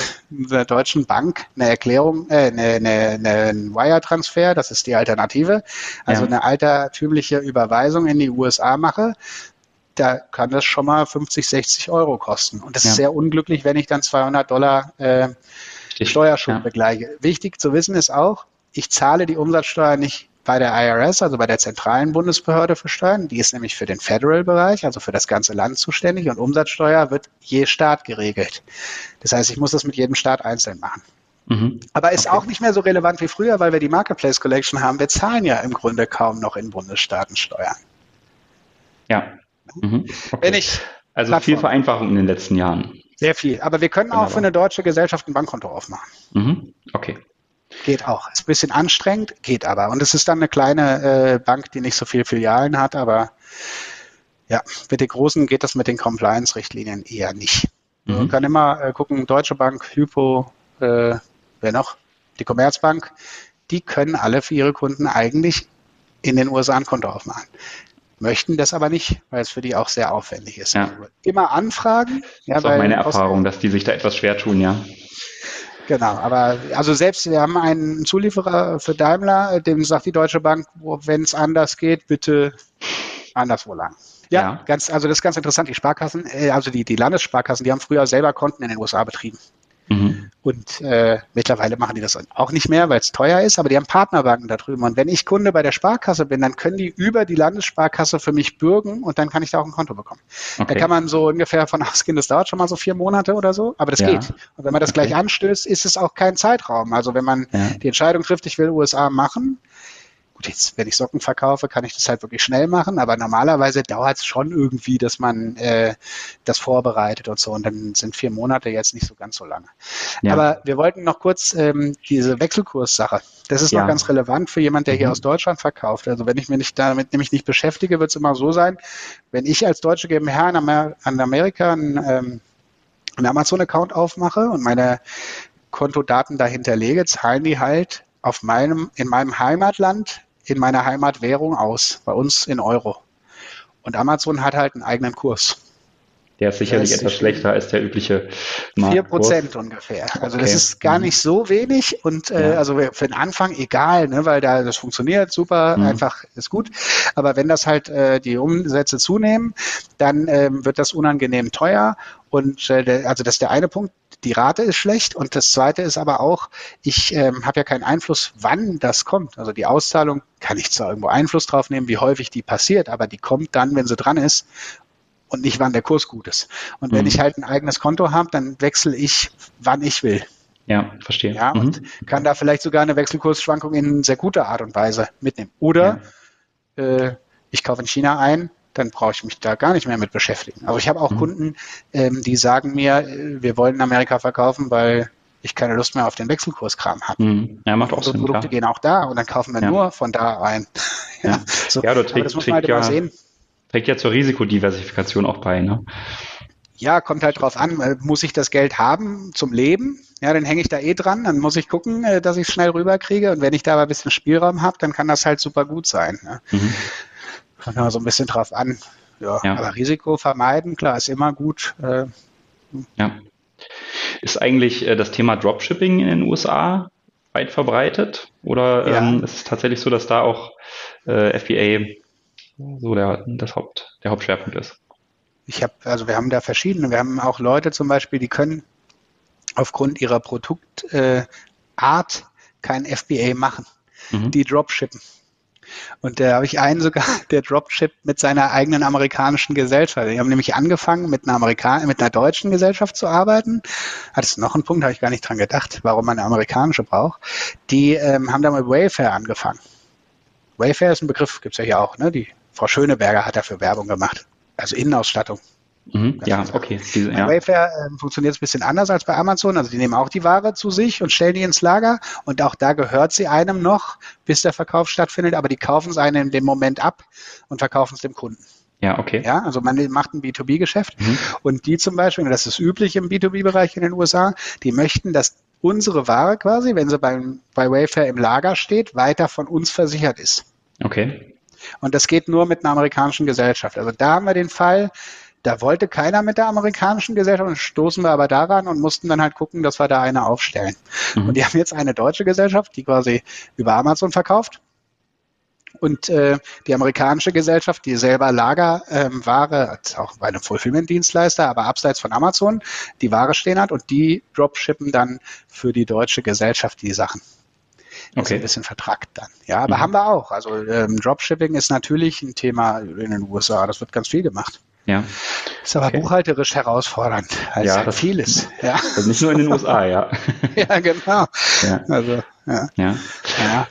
einer deutschen Bank eine Erklärung, äh, eine, eine, eine Wire-Transfer, das ist die Alternative, also ja. eine altertümliche Überweisung in die USA mache. Da kann das schon mal 50, 60 Euro kosten. Und das ist sehr unglücklich, wenn ich dann 200 Dollar äh, Steuerschuld begleiche. Wichtig zu wissen ist auch, ich zahle die Umsatzsteuer nicht bei der IRS, also bei der zentralen Bundesbehörde für Steuern. Die ist nämlich für den Federal-Bereich, also für das ganze Land zuständig und Umsatzsteuer wird je Staat geregelt. Das heißt, ich muss das mit jedem Staat einzeln machen. Mhm. Aber ist okay. auch nicht mehr so relevant wie früher, weil wir die Marketplace Collection haben. Wir zahlen ja im Grunde kaum noch in Bundesstaaten Steuern. Ja. Mhm. Okay. Wenn ich also Plattform. viel Vereinfachung in den letzten Jahren. Sehr viel. Aber wir können Wunderbar. auch für eine deutsche Gesellschaft ein Bankkonto aufmachen. Mhm. Okay. Geht auch. Ist ein bisschen anstrengend, geht aber. Und es ist dann eine kleine äh, Bank, die nicht so viele Filialen hat, aber ja, mit den großen geht das mit den Compliance-Richtlinien eher nicht. Mhm. Man kann immer äh, gucken, Deutsche Bank, Hypo, äh, wer noch? Die Commerzbank, die können alle für ihre Kunden eigentlich in den USA ein Konto aufmachen. Möchten das aber nicht, weil es für die auch sehr aufwendig ist. Ja. Immer anfragen. Ja, das ist auch meine Erfahrung, dass die sich da etwas schwer tun, ja. Genau, aber also selbst wir haben einen Zulieferer für Daimler, dem sagt die Deutsche Bank, wenn es anders geht, bitte anderswo lang. Ja, ja, ganz, also das ist ganz interessant. Die Sparkassen, äh, also die, die Landessparkassen, die haben früher selber Konten in den USA betrieben. Mhm. Und äh, mittlerweile machen die das auch nicht mehr, weil es teuer ist, aber die haben Partnerbanken da drüben. Und wenn ich Kunde bei der Sparkasse bin, dann können die über die Landessparkasse für mich bürgen und dann kann ich da auch ein Konto bekommen. Okay. Da kann man so ungefähr von ausgehen, das dauert schon mal so vier Monate oder so, aber das ja. geht. Und wenn man das okay. gleich anstößt, ist es auch kein Zeitraum. Also wenn man ja. die Entscheidung trifft, ich will USA machen, Gut, jetzt, wenn ich Socken verkaufe, kann ich das halt wirklich schnell machen, aber normalerweise dauert es schon irgendwie, dass man äh, das vorbereitet und so. Und dann sind vier Monate jetzt nicht so ganz so lange. Ja. Aber wir wollten noch kurz ähm, diese Wechselkurssache. Das ist ja. noch ganz relevant für jemand, der hier mhm. aus Deutschland verkauft. Also wenn ich mich nicht damit nämlich nicht beschäftige, wird es immer so sein, wenn ich als deutsche GmbH in Amer an Amerika einen, ähm, einen Amazon-Account aufmache und meine Kontodaten dahinter lege, zahlen die halt auf meinem, in meinem Heimatland in meiner Heimatwährung aus, bei uns in Euro. Und Amazon hat halt einen eigenen Kurs. Der ist sicherlich etwas schlechter als der übliche Marktkurs. Vier Prozent ungefähr. Also okay. das ist gar nicht so wenig und äh, ja. also für den Anfang egal, ne, weil da das funktioniert super, mhm. einfach ist gut. Aber wenn das halt äh, die Umsätze zunehmen, dann ähm, wird das unangenehm teuer und äh, also das ist der eine Punkt die Rate ist schlecht und das zweite ist aber auch, ich ähm, habe ja keinen Einfluss, wann das kommt. Also die Auszahlung kann ich zwar irgendwo Einfluss drauf nehmen, wie häufig die passiert, aber die kommt dann, wenn sie dran ist und nicht, wann der Kurs gut ist. Und mhm. wenn ich halt ein eigenes Konto habe, dann wechsle ich, wann ich will. Ja, verstehe. Ja, mhm. und kann da vielleicht sogar eine Wechselkursschwankung in sehr guter Art und Weise mitnehmen. Oder ja. äh, ich kaufe in China ein, dann brauche ich mich da gar nicht mehr mit beschäftigen. Aber ich habe auch mhm. Kunden, ähm, die sagen mir, äh, wir wollen in Amerika verkaufen, weil ich keine Lust mehr auf den Wechselkurskram habe. Mhm. Ja, macht auch so Sinn. Produkte klar. gehen auch da und dann kaufen wir ja. nur von da ein. ja, so. ja, trägt, trägt, halt ja, trägt ja zur Risikodiversifikation auch bei, ne? Ja, kommt halt drauf an, äh, muss ich das Geld haben zum Leben? Ja, dann hänge ich da eh dran, dann muss ich gucken, äh, dass ich es schnell rüberkriege. Und wenn ich da aber ein bisschen Spielraum habe, dann kann das halt super gut sein. Ne? Mhm. Kommt immer so ein bisschen drauf an. Ja, ja. aber Risiko vermeiden, klar, ist immer gut. Äh, ja. Ist eigentlich äh, das Thema Dropshipping in den USA weit verbreitet? Oder ja. ähm, ist es tatsächlich so, dass da auch äh, FBA so der, das Haupt, der Hauptschwerpunkt ist? Ich habe, also wir haben da verschiedene. Wir haben auch Leute zum Beispiel, die können aufgrund ihrer Produktart äh, kein FBA machen. Mhm. Die Dropshippen. Und da habe ich einen sogar, der Dropship mit seiner eigenen amerikanischen Gesellschaft. Die haben nämlich angefangen, mit einer Amerikan mit einer deutschen Gesellschaft zu arbeiten. Hat es noch einen Punkt, habe ich gar nicht dran gedacht, warum man eine amerikanische braucht. Die ähm, haben da mit Wayfair angefangen. Wayfair ist ein Begriff, gibt's ja hier auch, ne? Die Frau Schöneberger hat dafür Werbung gemacht. Also Innenausstattung. Mhm, ja, okay. Diese, ja. Bei Wayfair äh, funktioniert es ein bisschen anders als bei Amazon. Also die nehmen auch die Ware zu sich und stellen die ins Lager und auch da gehört sie einem noch, bis der Verkauf stattfindet, aber die kaufen es einem in dem Moment ab und verkaufen es dem Kunden. Ja, okay. Ja, also man macht ein B2B-Geschäft mhm. und die zum Beispiel, und das ist üblich im B2B-Bereich in den USA, die möchten, dass unsere Ware quasi, wenn sie beim, bei Wayfair im Lager steht, weiter von uns versichert ist. Okay. Und das geht nur mit einer amerikanischen Gesellschaft. Also da haben wir den Fall, da wollte keiner mit der amerikanischen Gesellschaft und stoßen wir aber daran und mussten dann halt gucken, dass wir da eine aufstellen. Mhm. Und die haben jetzt eine deutsche Gesellschaft, die quasi über Amazon verkauft. Und äh, die amerikanische Gesellschaft, die selber Lagerware, ähm, auch bei einem Fulfillment-Dienstleister, aber abseits von Amazon, die Ware stehen hat und die dropshippen dann für die deutsche Gesellschaft die Sachen. Okay. Ist ein bisschen vertragt dann. Ja, aber mhm. haben wir auch. Also ähm, Dropshipping ist natürlich ein Thema in den USA. Das wird ganz viel gemacht. Ja. Ist aber okay. buchhalterisch herausfordernd, als ja, das, vieles. Ja. Also nicht nur in den USA, ja. ja, genau. Ja. Also, ja. ja. ja.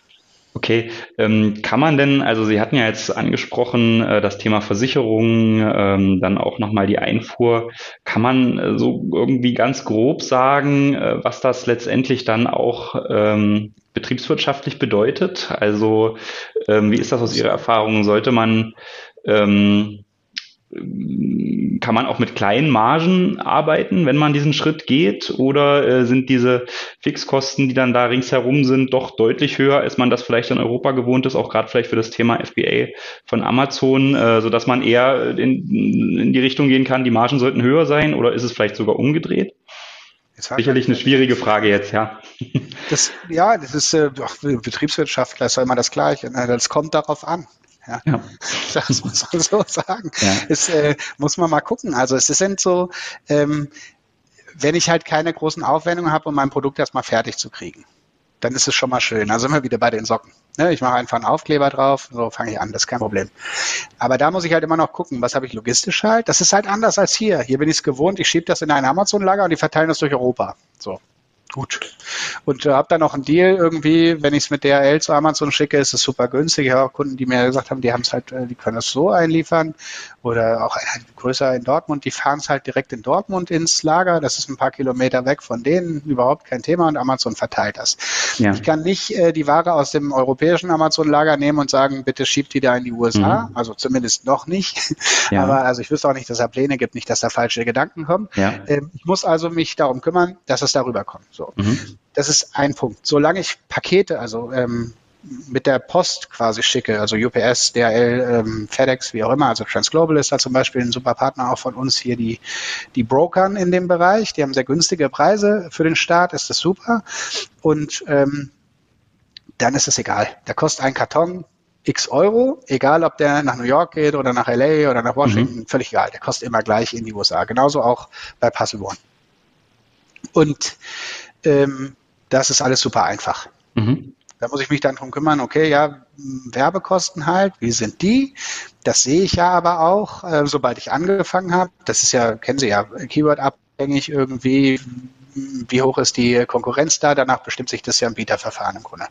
Okay, ähm, kann man denn, also Sie hatten ja jetzt angesprochen, äh, das Thema Versicherung, ähm, dann auch nochmal die Einfuhr. Kann man äh, so irgendwie ganz grob sagen, äh, was das letztendlich dann auch ähm, betriebswirtschaftlich bedeutet? Also ähm, wie ist das aus Ihrer Erfahrung? Sollte man ähm, kann man auch mit kleinen Margen arbeiten, wenn man diesen Schritt geht? Oder äh, sind diese Fixkosten, die dann da ringsherum sind, doch deutlich höher, als man das vielleicht in Europa gewohnt ist, auch gerade vielleicht für das Thema FBA von Amazon, äh, sodass man eher in, in die Richtung gehen kann, die Margen sollten höher sein oder ist es vielleicht sogar umgedreht? Sicherlich eine schwierige Frage jetzt, ja. Das, ja, das ist äh, Betriebswirtschaftler ist ja immer das Gleiche. Ne? Das kommt darauf an. Ja. ja. Das muss man so sagen. Ja. Es äh, muss man mal gucken. Also es sind so, ähm, wenn ich halt keine großen Aufwendungen habe, um mein Produkt erstmal fertig zu kriegen dann ist es schon mal schön. Also wir wieder bei den Socken. Ne? Ich mache einfach einen Aufkleber drauf, so fange ich an, das ist kein Problem. Aber da muss ich halt immer noch gucken, was habe ich logistisch halt. Das ist halt anders als hier. Hier bin ich es gewohnt, ich schiebe das in ein Amazon-Lager und die verteilen das durch Europa. So gut. Und äh, habe dann noch einen Deal irgendwie, wenn ich es mit DHL zu Amazon schicke, ist es super günstig. Ich habe auch Kunden, die mir gesagt haben, die haben es halt, äh, die können das so einliefern. Oder auch ein, größer in Dortmund, die fahren es halt direkt in Dortmund ins Lager. Das ist ein paar Kilometer weg von denen, überhaupt kein Thema und Amazon verteilt das. Ja. Ich kann nicht äh, die Ware aus dem europäischen Amazon-Lager nehmen und sagen, bitte schiebt die da in die USA. Mhm. Also zumindest noch nicht. Ja. Aber also ich wüsste auch nicht, dass da Pläne gibt, nicht, dass da falsche Gedanken kommen. Ja. Ähm, ich muss also mich darum kümmern, dass es darüber kommt. So. Mhm. Das ist ein Punkt. Solange ich Pakete, also ähm, mit der Post quasi schicke, also UPS, DHL, ähm, FedEx, wie auch immer, also Transglobal ist da zum Beispiel ein super Partner auch von uns hier, die, die Brokern in dem Bereich, die haben sehr günstige Preise für den Staat, ist das super. Und ähm, dann ist es egal. Da kostet ein Karton x Euro, egal ob der nach New York geht oder nach LA oder nach Washington, mhm. völlig egal. Der kostet immer gleich in die USA. Genauso auch bei Puzzle One. Und ähm, das ist alles super einfach. Mhm. Da muss ich mich dann drum kümmern, okay, ja, Werbekosten halt, wie sind die? Das sehe ich ja aber auch, äh, sobald ich angefangen habe. Das ist ja, kennen Sie ja, Keyword abhängig irgendwie, wie hoch ist die Konkurrenz da, danach bestimmt sich das ja im Bieterverfahren im Grunde.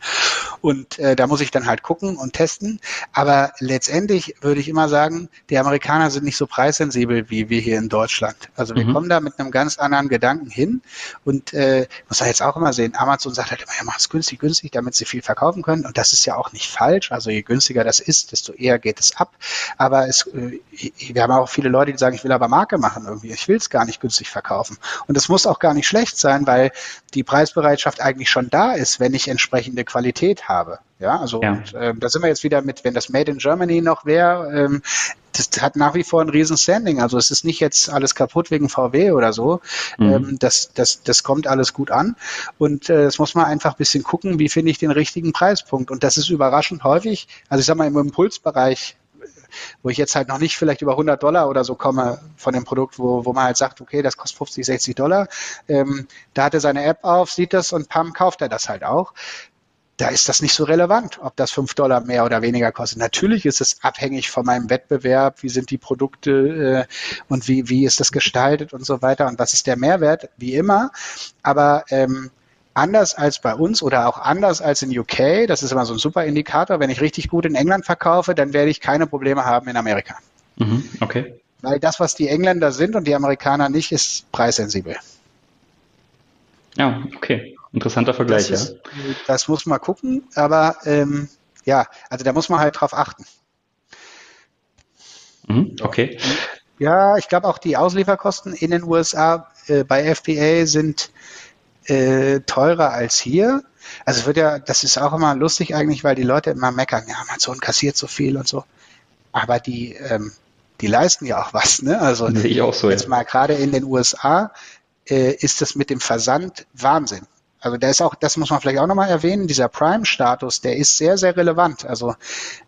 Und äh, da muss ich dann halt gucken und testen. Aber letztendlich würde ich immer sagen, die Amerikaner sind nicht so preissensibel wie wir hier in Deutschland. Also wir mhm. kommen da mit einem ganz anderen Gedanken hin. Und äh, muss man jetzt auch immer sehen, Amazon sagt halt immer, ja, mach es günstig, günstig, damit sie viel verkaufen können. Und das ist ja auch nicht falsch. Also je günstiger das ist, desto eher geht es ab. Aber es, äh, wir haben auch viele Leute, die sagen, ich will aber Marke machen irgendwie. Ich will es gar nicht günstig verkaufen. Und es muss auch gar nicht schlecht sein, weil die Preisbereitschaft eigentlich schon da ist, wenn ich entsprechende Qualität habe. Ja, also ja. Und, äh, da sind wir jetzt wieder mit, wenn das Made in Germany noch wäre, ähm, das hat nach wie vor ein riesen Standing. Also es ist nicht jetzt alles kaputt wegen VW oder so. Mhm. Ähm, das, das, das kommt alles gut an. Und äh, das muss man einfach ein bisschen gucken, wie finde ich den richtigen Preispunkt. Und das ist überraschend häufig. Also ich sag mal, im Impulsbereich wo ich jetzt halt noch nicht vielleicht über 100 Dollar oder so komme von dem Produkt, wo, wo man halt sagt, okay, das kostet 50, 60 Dollar. Ähm, da hat er seine App auf, sieht das und pam, kauft er das halt auch da ist das nicht so relevant, ob das 5 Dollar mehr oder weniger kostet. Natürlich ist es abhängig von meinem Wettbewerb, wie sind die Produkte äh, und wie, wie ist das gestaltet und so weiter und was ist der Mehrwert, wie immer. Aber ähm, anders als bei uns oder auch anders als in UK, das ist immer so ein super Indikator, wenn ich richtig gut in England verkaufe, dann werde ich keine Probleme haben in Amerika. Mhm, okay. Weil das, was die Engländer sind und die Amerikaner nicht, ist preissensibel. Ja, okay. Interessanter Vergleich, das ist, ja. Das muss man gucken, aber ähm, ja, also da muss man halt drauf achten. Mhm, okay. Ja, ich glaube auch die Auslieferkosten in den USA äh, bei FBA sind äh, teurer als hier. Also es wird ja, das ist auch immer lustig eigentlich, weil die Leute immer meckern, ja, Amazon kassiert so viel und so. Aber die, ähm, die leisten ja auch was, ne? Also ich auch so, jetzt ja. mal gerade in den USA äh, ist das mit dem Versand Wahnsinn. Also der ist auch, das muss man vielleicht auch nochmal erwähnen, dieser Prime-Status, der ist sehr, sehr relevant. Also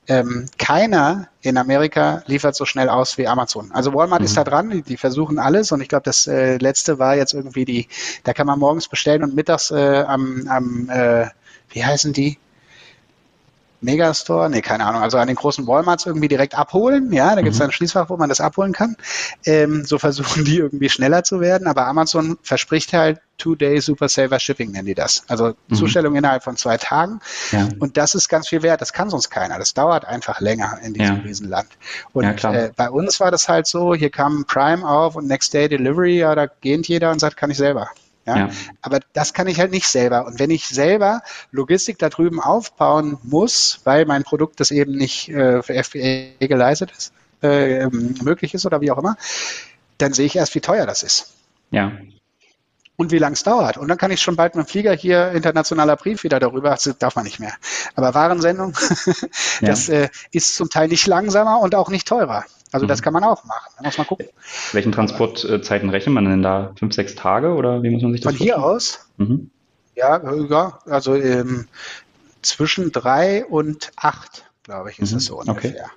ähm, keiner in Amerika liefert so schnell aus wie Amazon. Also Walmart mhm. ist da dran, die, die, versuchen alles und ich glaube, das äh, letzte war jetzt irgendwie die, da kann man morgens bestellen und mittags äh, am, am äh, wie heißen die? Megastore, nee, keine Ahnung, also an den großen Walmarts irgendwie direkt abholen. Ja, da gibt es mhm. ein Schließfach, wo man das abholen kann. Ähm, so versuchen die irgendwie schneller zu werden, aber Amazon verspricht halt Two-Day Super Saver Shipping, nennen die das. Also mhm. Zustellung innerhalb von zwei Tagen. Ja. Und das ist ganz viel wert. Das kann sonst keiner. Das dauert einfach länger in diesem ja. Riesenland. Und ja, äh, bei uns war das halt so, hier kam Prime auf und Next Day Delivery, ja, da geht jeder und sagt, kann ich selber. Ja? ja? Aber das kann ich halt nicht selber. Und wenn ich selber Logistik da drüben aufbauen muss, weil mein Produkt das eben nicht äh, für FBA geleistet ist, äh, möglich ist oder wie auch immer, dann sehe ich erst, wie teuer das ist. Ja. Und wie lange es dauert. Und dann kann ich schon bald mit dem Flieger hier internationaler Brief wieder darüber, das darf man nicht mehr. Aber Warensendung, das ja. äh, ist zum Teil nicht langsamer und auch nicht teurer. Also mhm. das kann man auch machen. Da muss man gucken. Welchen Transportzeiten rechnet man denn da? Fünf, sechs Tage oder wie muss man sich das Von vorstellen? hier aus? Mhm. Ja, ja, also ähm, zwischen drei und acht, glaube ich, ist mhm. das so ungefähr. Okay.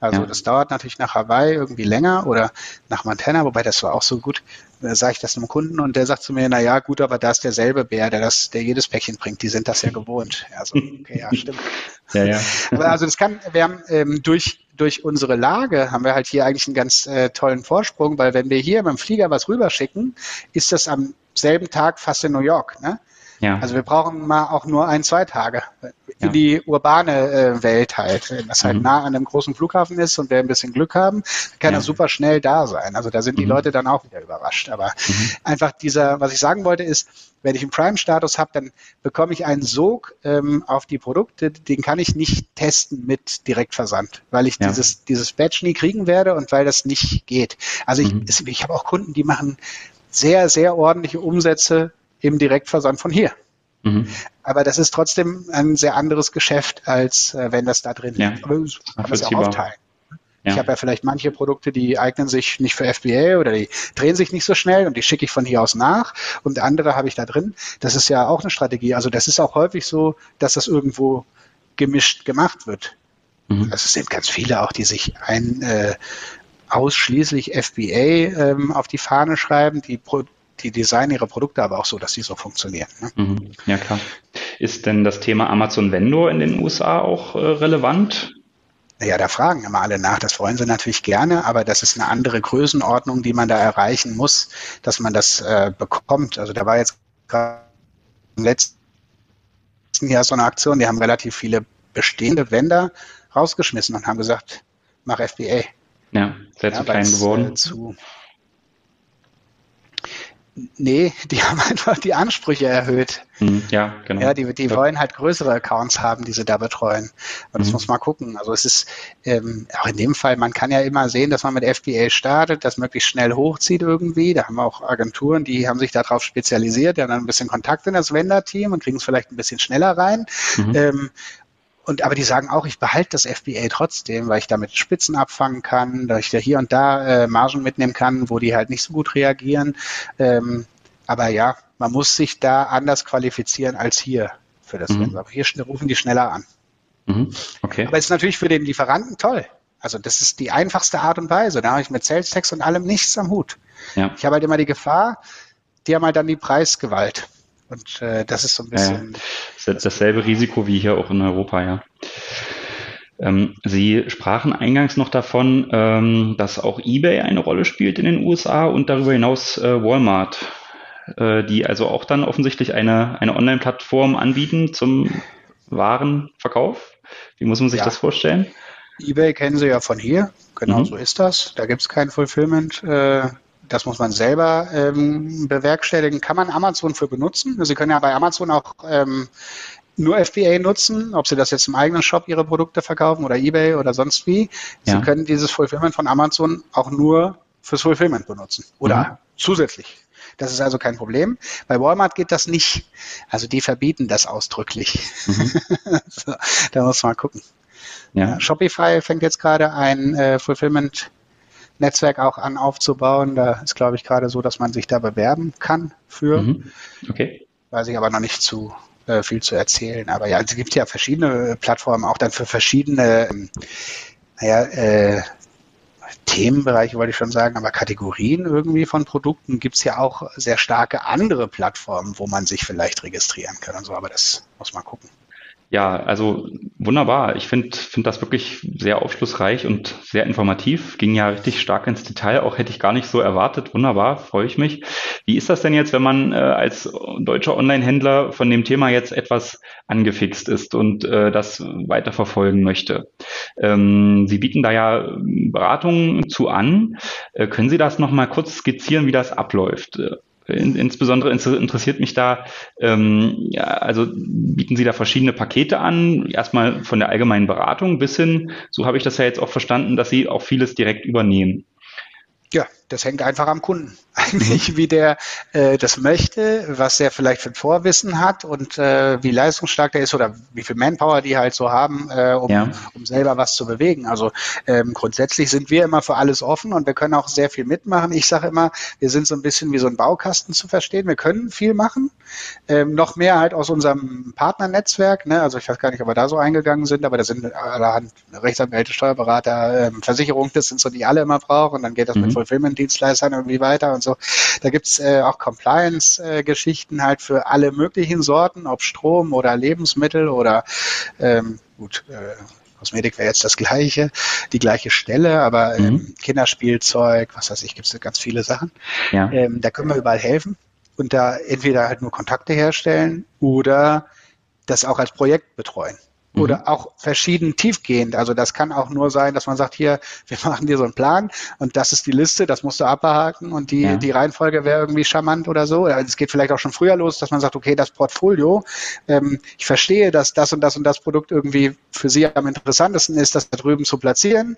Also ja. das dauert natürlich nach Hawaii irgendwie länger oder nach Montana, wobei das war auch so gut. Da sage ich das einem Kunden und der sagt zu mir, na ja, gut, aber da ist derselbe Bär, der das, der jedes Päckchen bringt. Die sind das ja gewohnt. Also, okay, ja, stimmt. ja, ja. Aber also das kann, wir haben ähm, durch durch unsere Lage haben wir halt hier eigentlich einen ganz äh, tollen Vorsprung, weil wenn wir hier beim Flieger was rüberschicken, ist das am selben Tag fast in New York. Ne? Ja. Also wir brauchen mal auch nur ein, zwei Tage in ja. die urbane äh, Welt halt. Wenn das halt mhm. nah an einem großen Flughafen ist und wir ein bisschen Glück haben, kann ja. das super schnell da sein. Also da sind die mhm. Leute dann auch wieder überrascht. Aber mhm. einfach dieser, was ich sagen wollte, ist, wenn ich einen Prime-Status habe, dann bekomme ich einen Sog ähm, auf die Produkte, den kann ich nicht testen mit Direktversand, weil ich ja. dieses, dieses Badge nie kriegen werde und weil das nicht geht. Also ich, mhm. ich habe auch Kunden, die machen sehr, sehr ordentliche Umsätze im Direktversand von hier. Mhm. Aber das ist trotzdem ein sehr anderes Geschäft, als äh, wenn das da drin ja. ist. Aber man kann das auch aufteilen. Ja. Ich habe ja vielleicht manche Produkte, die eignen sich nicht für FBA oder die drehen sich nicht so schnell und die schicke ich von hier aus nach und andere habe ich da drin. Das ist ja auch eine Strategie. Also das ist auch häufig so, dass das irgendwo gemischt gemacht wird. Mhm. Also es sind ganz viele auch, die sich ein äh, ausschließlich FBA ähm, auf die Fahne schreiben, die Pro die designen ihre Produkte aber auch so, dass sie so funktionieren. Ne? Mhm. Ja, klar. Ist denn das Thema Amazon Vendor in den USA auch äh, relevant? Ja, da fragen immer alle nach. Das wollen sie natürlich gerne, aber das ist eine andere Größenordnung, die man da erreichen muss, dass man das äh, bekommt. Also da war jetzt gerade im letzten Jahr so eine Aktion, die haben relativ viele bestehende Vendor rausgeschmissen und haben gesagt, mach FBA. Ja, sehr ja, zu klein geworden. Äh, zu, Nee, die haben einfach die Ansprüche erhöht. Mhm, ja, genau. Ja, die, die wollen halt größere Accounts haben, die sie da betreuen. Und das mhm. muss man gucken. Also es ist ähm, auch in dem Fall, man kann ja immer sehen, dass man mit FBA startet, das möglichst schnell hochzieht irgendwie. Da haben wir auch Agenturen, die haben sich darauf spezialisiert, die haben dann ein bisschen Kontakt in das Vendor-Team und kriegen es vielleicht ein bisschen schneller rein. Mhm. Ähm, und aber die sagen auch, ich behalte das FBA trotzdem, weil ich damit Spitzen abfangen kann, dass ich da hier und da äh, Margen mitnehmen kann, wo die halt nicht so gut reagieren. Ähm, aber ja, man muss sich da anders qualifizieren als hier für das mhm. Aber hier rufen die schneller an. Mhm. Okay. Aber es ist natürlich für den Lieferanten toll. Also das ist die einfachste Art und Weise. Da habe ich mit Sales Tax und allem nichts am Hut. Ja. Ich habe halt immer die Gefahr, die haben halt dann die Preisgewalt. Und äh, das ist so ein bisschen. Ja, ja. dasselbe Risiko wie hier auch in Europa, ja. Ähm, Sie sprachen eingangs noch davon, ähm, dass auch eBay eine Rolle spielt in den USA und darüber hinaus äh, Walmart, äh, die also auch dann offensichtlich eine, eine Online-Plattform anbieten zum Warenverkauf. Wie muss man sich ja. das vorstellen? eBay kennen Sie ja von hier, genau mhm. so ist das. Da gibt es kein Fulfillment. Äh, das muss man selber ähm, bewerkstelligen. Kann man Amazon für benutzen? Sie können ja bei Amazon auch ähm, nur FBA nutzen, ob Sie das jetzt im eigenen Shop Ihre Produkte verkaufen oder eBay oder sonst wie. Sie ja. können dieses Fulfillment von Amazon auch nur fürs Fulfillment benutzen oder mhm. zusätzlich. Das ist also kein Problem. Bei Walmart geht das nicht. Also die verbieten das ausdrücklich. Mhm. so, da muss man gucken. Ja. Shopify fängt jetzt gerade ein äh, Fulfillment Netzwerk auch an aufzubauen. Da ist, glaube ich, gerade so, dass man sich da bewerben kann für. Mhm. Okay. Weiß ich aber noch nicht zu äh, viel zu erzählen. Aber ja, es gibt ja verschiedene Plattformen, auch dann für verschiedene, ähm, naja, äh, Themenbereiche wollte ich schon sagen, aber Kategorien irgendwie von Produkten gibt es ja auch sehr starke andere Plattformen, wo man sich vielleicht registrieren kann und so, aber das muss man gucken. Ja, also wunderbar. Ich finde find das wirklich sehr aufschlussreich und sehr informativ. Ging ja richtig stark ins Detail. Auch hätte ich gar nicht so erwartet. Wunderbar, freue ich mich. Wie ist das denn jetzt, wenn man äh, als deutscher Online-Händler von dem Thema jetzt etwas angefixt ist und äh, das weiter verfolgen möchte? Ähm, Sie bieten da ja Beratungen zu an. Äh, können Sie das nochmal kurz skizzieren, wie das abläuft? In, insbesondere interessiert mich da, ähm, ja, also bieten Sie da verschiedene Pakete an, erstmal von der allgemeinen Beratung bis hin, so habe ich das ja jetzt auch verstanden, dass Sie auch vieles direkt übernehmen. Ja, das hängt einfach am Kunden. Eigentlich, mhm. wie der äh, das möchte, was er vielleicht für ein Vorwissen hat und äh, wie leistungsstark der ist oder wie viel Manpower die halt so haben, äh, um, ja. um selber was zu bewegen. Also ähm, grundsätzlich sind wir immer für alles offen und wir können auch sehr viel mitmachen. Ich sage immer, wir sind so ein bisschen wie so ein Baukasten zu verstehen. Wir können viel machen, ähm, noch mehr halt aus unserem Partnernetzwerk. Ne? Also ich weiß gar nicht, ob wir da so eingegangen sind, aber da sind allerhand Rechtsanwälte, Steuerberater, ähm, Versicherungen, das sind so, die alle immer brauchen. Und dann geht das mhm. mit Fulfillment-Dienstleistern irgendwie weiter und so. Da gibt's äh, auch Compliance-Geschichten halt für alle möglichen Sorten, ob Strom oder Lebensmittel oder ähm, gut, äh, Kosmetik wäre jetzt das gleiche, die gleiche Stelle, aber ähm, mhm. Kinderspielzeug, was weiß ich, gibt es ganz viele Sachen. Ja. Ähm, da können wir überall helfen und da entweder halt nur Kontakte herstellen oder das auch als Projekt betreuen oder mhm. auch verschieden tiefgehend. Also das kann auch nur sein, dass man sagt, hier, wir machen dir so einen Plan und das ist die Liste, das musst du abhaken und die, ja. die Reihenfolge wäre irgendwie charmant oder so. Es geht vielleicht auch schon früher los, dass man sagt, okay, das Portfolio, ähm, ich verstehe, dass das und das und das Produkt irgendwie für Sie am interessantesten ist, das da drüben zu platzieren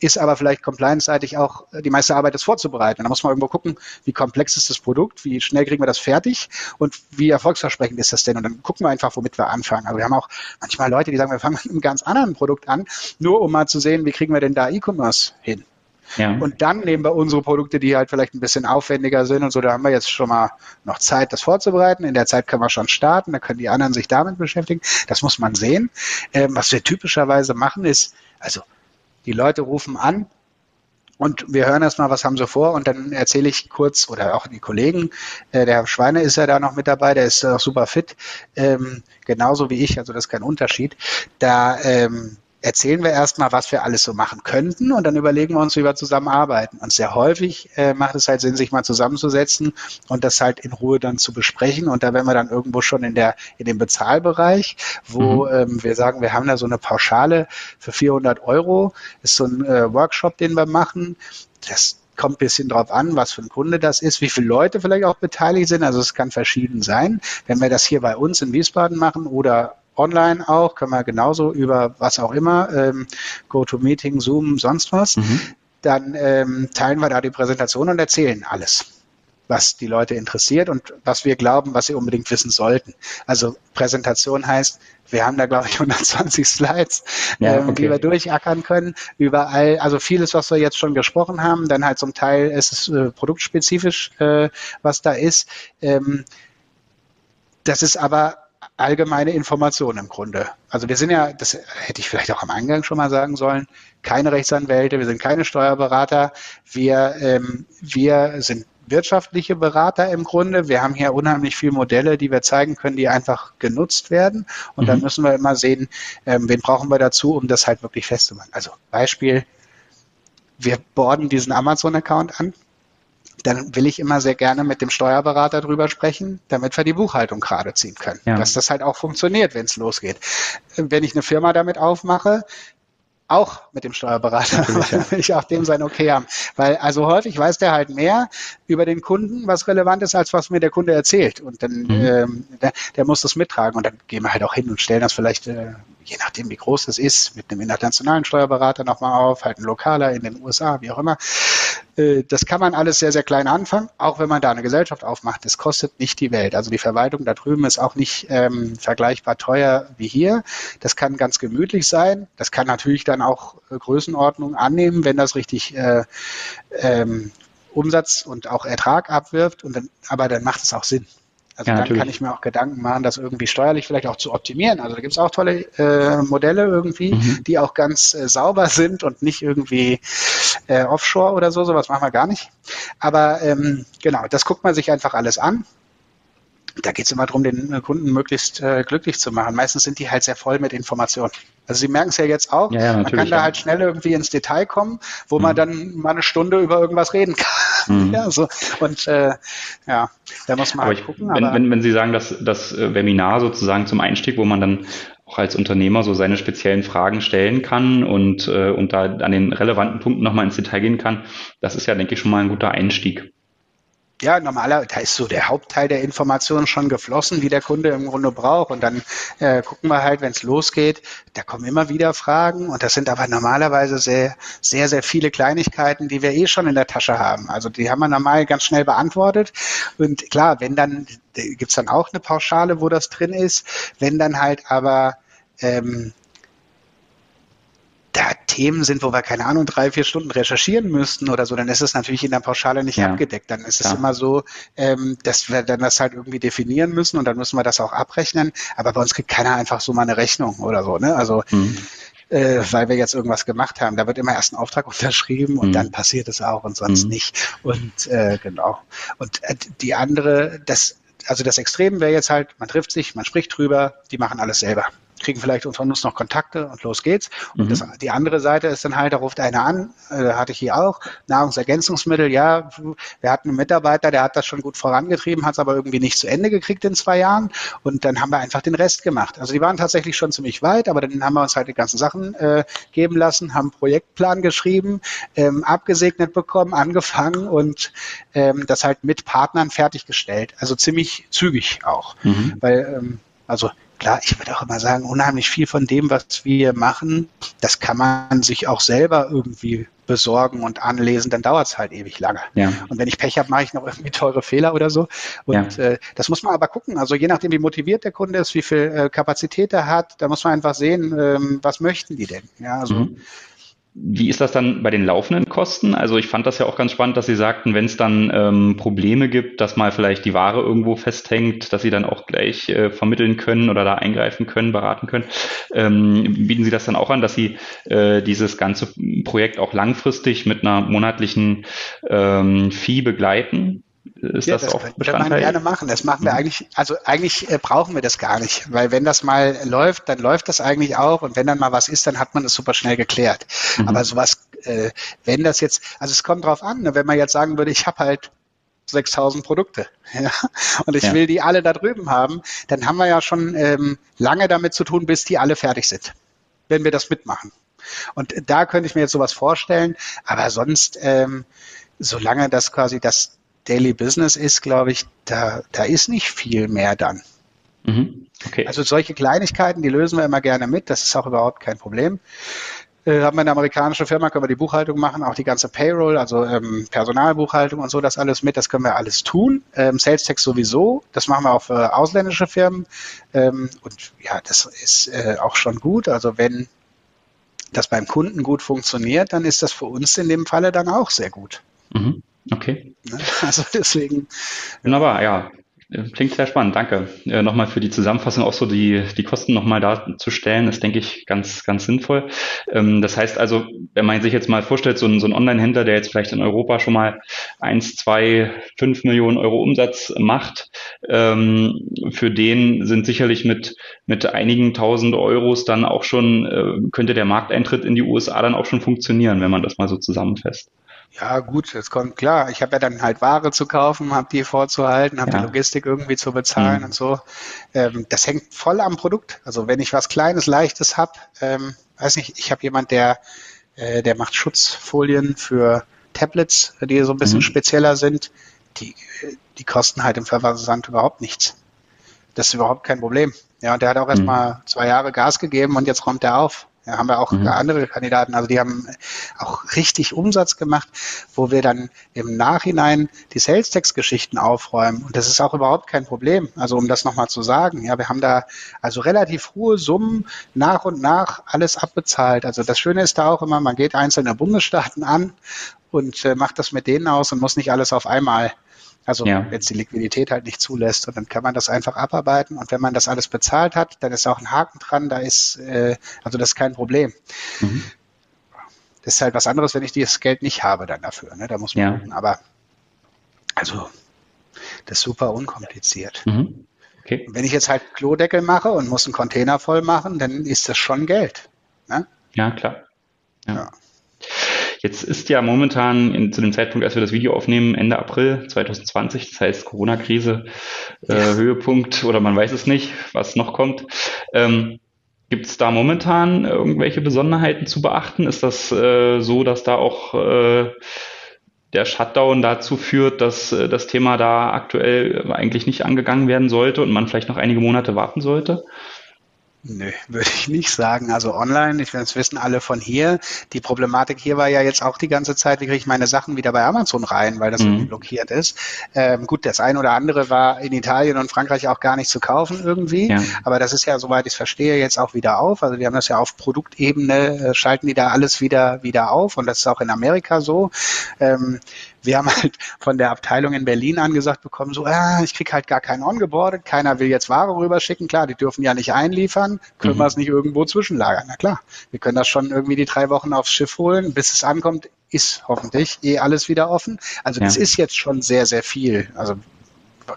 ist aber vielleicht compliance-seitig auch äh, die meiste Arbeit, das vorzubereiten. da muss man irgendwo gucken, wie komplex ist das Produkt, wie schnell kriegen wir das fertig und wie erfolgsversprechend ist das denn. Und dann gucken wir einfach, womit wir anfangen. Aber wir haben auch manchmal Leute, die sagen, wir fangen mit einem ganz anderen Produkt an, nur um mal zu sehen, wie kriegen wir denn da E-Commerce hin. Ja. Und dann nehmen wir unsere Produkte, die halt vielleicht ein bisschen aufwendiger sind und so, da haben wir jetzt schon mal noch Zeit, das vorzubereiten. In der Zeit können wir schon starten, da können die anderen sich damit beschäftigen. Das muss man sehen. Ähm, was wir typischerweise machen ist, also die Leute rufen an und wir hören erstmal, was haben sie vor und dann erzähle ich kurz oder auch die Kollegen, äh, der Herr Schweine ist ja da noch mit dabei, der ist auch super fit, ähm, genauso wie ich, also das ist kein Unterschied. Da ähm, erzählen wir erstmal, was wir alles so machen könnten und dann überlegen wir uns, wie wir zusammenarbeiten. Und sehr häufig äh, macht es halt Sinn, sich mal zusammenzusetzen und das halt in Ruhe dann zu besprechen. Und da wären wir dann irgendwo schon in der in dem Bezahlbereich, wo mhm. ähm, wir sagen, wir haben da so eine Pauschale für 400 Euro. Ist so ein äh, Workshop, den wir machen. Das kommt ein bisschen drauf an, was für ein Kunde das ist, wie viele Leute vielleicht auch beteiligt sind. Also es kann verschieden sein. Wenn wir das hier bei uns in Wiesbaden machen oder online auch, können wir genauso über was auch immer, ähm, GoToMeeting, Zoom, sonst was. Mhm. Dann ähm, teilen wir da die Präsentation und erzählen alles was die Leute interessiert und was wir glauben, was sie unbedingt wissen sollten. Also Präsentation heißt, wir haben da, glaube ich, 120 Slides, ja, ähm, okay. die wir durchackern können. Überall, also vieles, was wir jetzt schon gesprochen haben, dann halt zum Teil ist es äh, produktspezifisch, äh, was da ist. Ähm, das ist aber allgemeine Information im Grunde. Also wir sind ja, das hätte ich vielleicht auch am Eingang schon mal sagen sollen, keine Rechtsanwälte, wir sind keine Steuerberater, wir, ähm, wir sind wirtschaftliche Berater im Grunde. Wir haben hier unheimlich viele Modelle, die wir zeigen können, die einfach genutzt werden. Und mhm. dann müssen wir immer sehen, ähm, wen brauchen wir dazu, um das halt wirklich festzumachen. Also Beispiel, wir borden diesen Amazon-Account an dann will ich immer sehr gerne mit dem Steuerberater drüber sprechen, damit wir die Buchhaltung gerade ziehen können. Ja. Dass das halt auch funktioniert, wenn es losgeht. Wenn ich eine Firma damit aufmache, auch mit dem Steuerberater, weil will ich auch dem sein Okay haben. Weil also häufig weiß der halt mehr über den Kunden, was relevant ist, als was mir der Kunde erzählt. Und dann mhm. ähm, der, der, muss das mittragen und dann gehen wir halt auch hin und stellen das vielleicht äh, je nachdem, wie groß das ist, mit einem internationalen Steuerberater nochmal auf, halt ein lokaler in den USA, wie auch immer. Äh, das kann man alles sehr, sehr klein anfangen, auch wenn man da eine Gesellschaft aufmacht. Das kostet nicht die Welt. Also die Verwaltung da drüben ist auch nicht ähm, vergleichbar teuer wie hier. Das kann ganz gemütlich sein. Das kann natürlich dann auch äh, Größenordnung annehmen, wenn das richtig äh, ähm, Umsatz und auch Ertrag abwirft. Und dann, aber dann macht es auch Sinn. Also ja, dann natürlich. kann ich mir auch Gedanken machen, das irgendwie steuerlich vielleicht auch zu optimieren. Also da gibt es auch tolle äh, Modelle irgendwie, mhm. die auch ganz äh, sauber sind und nicht irgendwie äh, offshore oder so. Sowas machen wir gar nicht. Aber ähm, genau, das guckt man sich einfach alles an da geht es immer darum, den äh, Kunden möglichst äh, glücklich zu machen. Meistens sind die halt sehr voll mit Informationen. Also Sie merken es ja jetzt auch, ja, ja, man kann da ja. halt schnell irgendwie ins Detail kommen, wo mhm. man dann mal eine Stunde über irgendwas reden kann. Mhm. ja, so. Und äh, ja, da muss man aber halt ich, gucken. Wenn, wenn, wenn Sie sagen, dass das äh, Webinar sozusagen zum Einstieg, wo man dann auch als Unternehmer so seine speziellen Fragen stellen kann und, äh, und da an den relevanten Punkten nochmal ins Detail gehen kann, das ist ja, denke ich, schon mal ein guter Einstieg. Ja, normaler, da ist so der Hauptteil der Informationen schon geflossen, wie der Kunde im Grunde braucht. Und dann äh, gucken wir halt, wenn es losgeht, da kommen immer wieder Fragen. Und das sind aber normalerweise sehr, sehr, sehr viele Kleinigkeiten, die wir eh schon in der Tasche haben. Also die haben wir normal ganz schnell beantwortet. Und klar, wenn dann, gibt's dann auch eine Pauschale, wo das drin ist. Wenn dann halt aber ähm, da Themen sind, wo wir, keine Ahnung, drei, vier Stunden recherchieren müssten oder so, dann ist es natürlich in der Pauschale nicht ja. abgedeckt. Dann ist es ja. immer so, ähm, dass wir dann das halt irgendwie definieren müssen und dann müssen wir das auch abrechnen. Aber bei uns kriegt keiner einfach so mal eine Rechnung oder so. Ne? Also mhm. äh, weil wir jetzt irgendwas gemacht haben. Da wird immer erst ein Auftrag unterschrieben und mhm. dann passiert es auch und sonst mhm. nicht. Und äh, genau. Und äh, die andere, das also das Extrem wäre jetzt halt, man trifft sich, man spricht drüber, die machen alles selber kriegen vielleicht unter uns noch Kontakte und los geht's. Und mhm. das, die andere Seite ist dann halt, da ruft einer an, äh, hatte ich hier auch, Nahrungsergänzungsmittel, ja, wir hatten einen Mitarbeiter, der hat das schon gut vorangetrieben, hat es aber irgendwie nicht zu Ende gekriegt in zwei Jahren und dann haben wir einfach den Rest gemacht. Also die waren tatsächlich schon ziemlich weit, aber dann haben wir uns halt die ganzen Sachen äh, geben lassen, haben einen Projektplan geschrieben, ähm, abgesegnet bekommen, angefangen und ähm, das halt mit Partnern fertiggestellt. Also ziemlich zügig auch, mhm. weil ähm, also klar, ich würde auch immer sagen, unheimlich viel von dem, was wir machen, das kann man sich auch selber irgendwie besorgen und anlesen, dann dauert es halt ewig lange. Ja. Und wenn ich Pech habe, mache ich noch irgendwie teure Fehler oder so. Und ja. äh, das muss man aber gucken. Also je nachdem, wie motiviert der Kunde ist, wie viel äh, Kapazität er hat, da muss man einfach sehen, ähm, was möchten die denn. Ja, also mhm. Wie ist das dann bei den laufenden Kosten? Also ich fand das ja auch ganz spannend, dass Sie sagten, wenn es dann ähm, Probleme gibt, dass mal vielleicht die Ware irgendwo festhängt, dass Sie dann auch gleich äh, vermitteln können oder da eingreifen können, beraten können. Ähm, bieten Sie das dann auch an, dass Sie äh, dieses ganze Projekt auch langfristig mit einer monatlichen ähm, Fee begleiten? Ist ja, das, das auch Bestandteil? Kann man gerne machen. Das machen wir mhm. eigentlich, also eigentlich äh, brauchen wir das gar nicht, weil wenn das mal läuft, dann läuft das eigentlich auch und wenn dann mal was ist, dann hat man es super schnell geklärt. Mhm. Aber sowas, äh, wenn das jetzt, also es kommt drauf an, ne, wenn man jetzt sagen würde, ich habe halt 6000 Produkte ja, und ich ja. will die alle da drüben haben, dann haben wir ja schon ähm, lange damit zu tun, bis die alle fertig sind, wenn wir das mitmachen. Und da könnte ich mir jetzt sowas vorstellen, aber sonst, ähm, solange das quasi das Daily Business ist, glaube ich, da, da ist nicht viel mehr dann. Mhm. Okay. Also solche Kleinigkeiten, die lösen wir immer gerne mit. Das ist auch überhaupt kein Problem. Äh, haben wir eine amerikanische Firma, können wir die Buchhaltung machen, auch die ganze Payroll, also ähm, Personalbuchhaltung und so, das alles mit, das können wir alles tun. Ähm, Sales Tax sowieso, das machen wir auch für ausländische Firmen. Ähm, und ja, das ist äh, auch schon gut. Also wenn das beim Kunden gut funktioniert, dann ist das für uns in dem Falle dann auch sehr gut. Mhm. Okay. Ne? Also deswegen. Wunderbar, ja. Klingt sehr spannend, danke. Äh, nochmal für die Zusammenfassung auch so die, die Kosten nochmal darzustellen, ist, denke ich, ganz, ganz sinnvoll. Ähm, das heißt also, wenn man sich jetzt mal vorstellt, so ein, so ein Online-Händler, der jetzt vielleicht in Europa schon mal eins, zwei, fünf Millionen Euro Umsatz macht, ähm, für den sind sicherlich mit, mit einigen tausend Euros dann auch schon, äh, könnte der Markteintritt in die USA dann auch schon funktionieren, wenn man das mal so zusammenfasst. Ja, gut, es kommt klar. Ich habe ja dann halt Ware zu kaufen, habe die vorzuhalten, habe ja. die Logistik irgendwie zu bezahlen mhm. und so. Ähm, das hängt voll am Produkt. Also wenn ich was Kleines, Leichtes habe, ähm, weiß nicht, ich habe jemand, der, äh, der macht Schutzfolien für Tablets, die so ein bisschen mhm. spezieller sind. Die, die kosten halt im Versand überhaupt nichts. Das ist überhaupt kein Problem. Ja, und der hat auch mhm. zwei Jahre Gas gegeben und jetzt räumt er auf. Ja, haben wir auch mhm. andere Kandidaten, also die haben auch richtig Umsatz gemacht, wo wir dann im Nachhinein die Sales Tax Geschichten aufräumen. Und das ist auch überhaupt kein Problem. Also um das nochmal zu sagen, ja, wir haben da also relativ hohe Summen nach und nach alles abbezahlt. Also das Schöne ist da auch immer, man geht einzelne Bundesstaaten an und äh, macht das mit denen aus und muss nicht alles auf einmal also ja. wenn es die Liquidität halt nicht zulässt und dann kann man das einfach abarbeiten und wenn man das alles bezahlt hat, dann ist auch ein Haken dran, da ist, äh, also das ist kein Problem. Mhm. Das ist halt was anderes, wenn ich dieses Geld nicht habe dann dafür, ne? da muss man ja. gucken, aber also das ist super unkompliziert. Mhm. Okay. wenn ich jetzt halt Klodeckel mache und muss einen Container voll machen, dann ist das schon Geld. Ne? Ja, klar. ja. ja. Jetzt ist ja momentan in, zu dem Zeitpunkt, als wir das Video aufnehmen, Ende April 2020, das heißt Corona-Krise, äh, ja. Höhepunkt oder man weiß es nicht, was noch kommt. Ähm, Gibt es da momentan irgendwelche Besonderheiten zu beachten? Ist das äh, so, dass da auch äh, der Shutdown dazu führt, dass äh, das Thema da aktuell eigentlich nicht angegangen werden sollte und man vielleicht noch einige Monate warten sollte? Nö, würde ich nicht sagen. Also online, ich das wissen alle von hier. Die Problematik hier war ja jetzt auch die ganze Zeit, wie kriege ich meine Sachen wieder bei Amazon rein, weil das mhm. irgendwie blockiert ist. Ähm, gut, das ein oder andere war in Italien und Frankreich auch gar nicht zu kaufen irgendwie. Ja. Aber das ist ja, soweit ich es verstehe, jetzt auch wieder auf. Also wir haben das ja auf Produktebene, äh, schalten die da alles wieder, wieder auf. Und das ist auch in Amerika so. Ähm, wir haben halt von der Abteilung in Berlin angesagt bekommen, so, ah, ich krieg halt gar keinen ongeboardet, keiner will jetzt Ware rüberschicken, klar, die dürfen ja nicht einliefern, können mhm. wir es nicht irgendwo zwischenlagern. Na klar, wir können das schon irgendwie die drei Wochen aufs Schiff holen, bis es ankommt, ist hoffentlich eh alles wieder offen. Also ja. das ist jetzt schon sehr, sehr viel. Also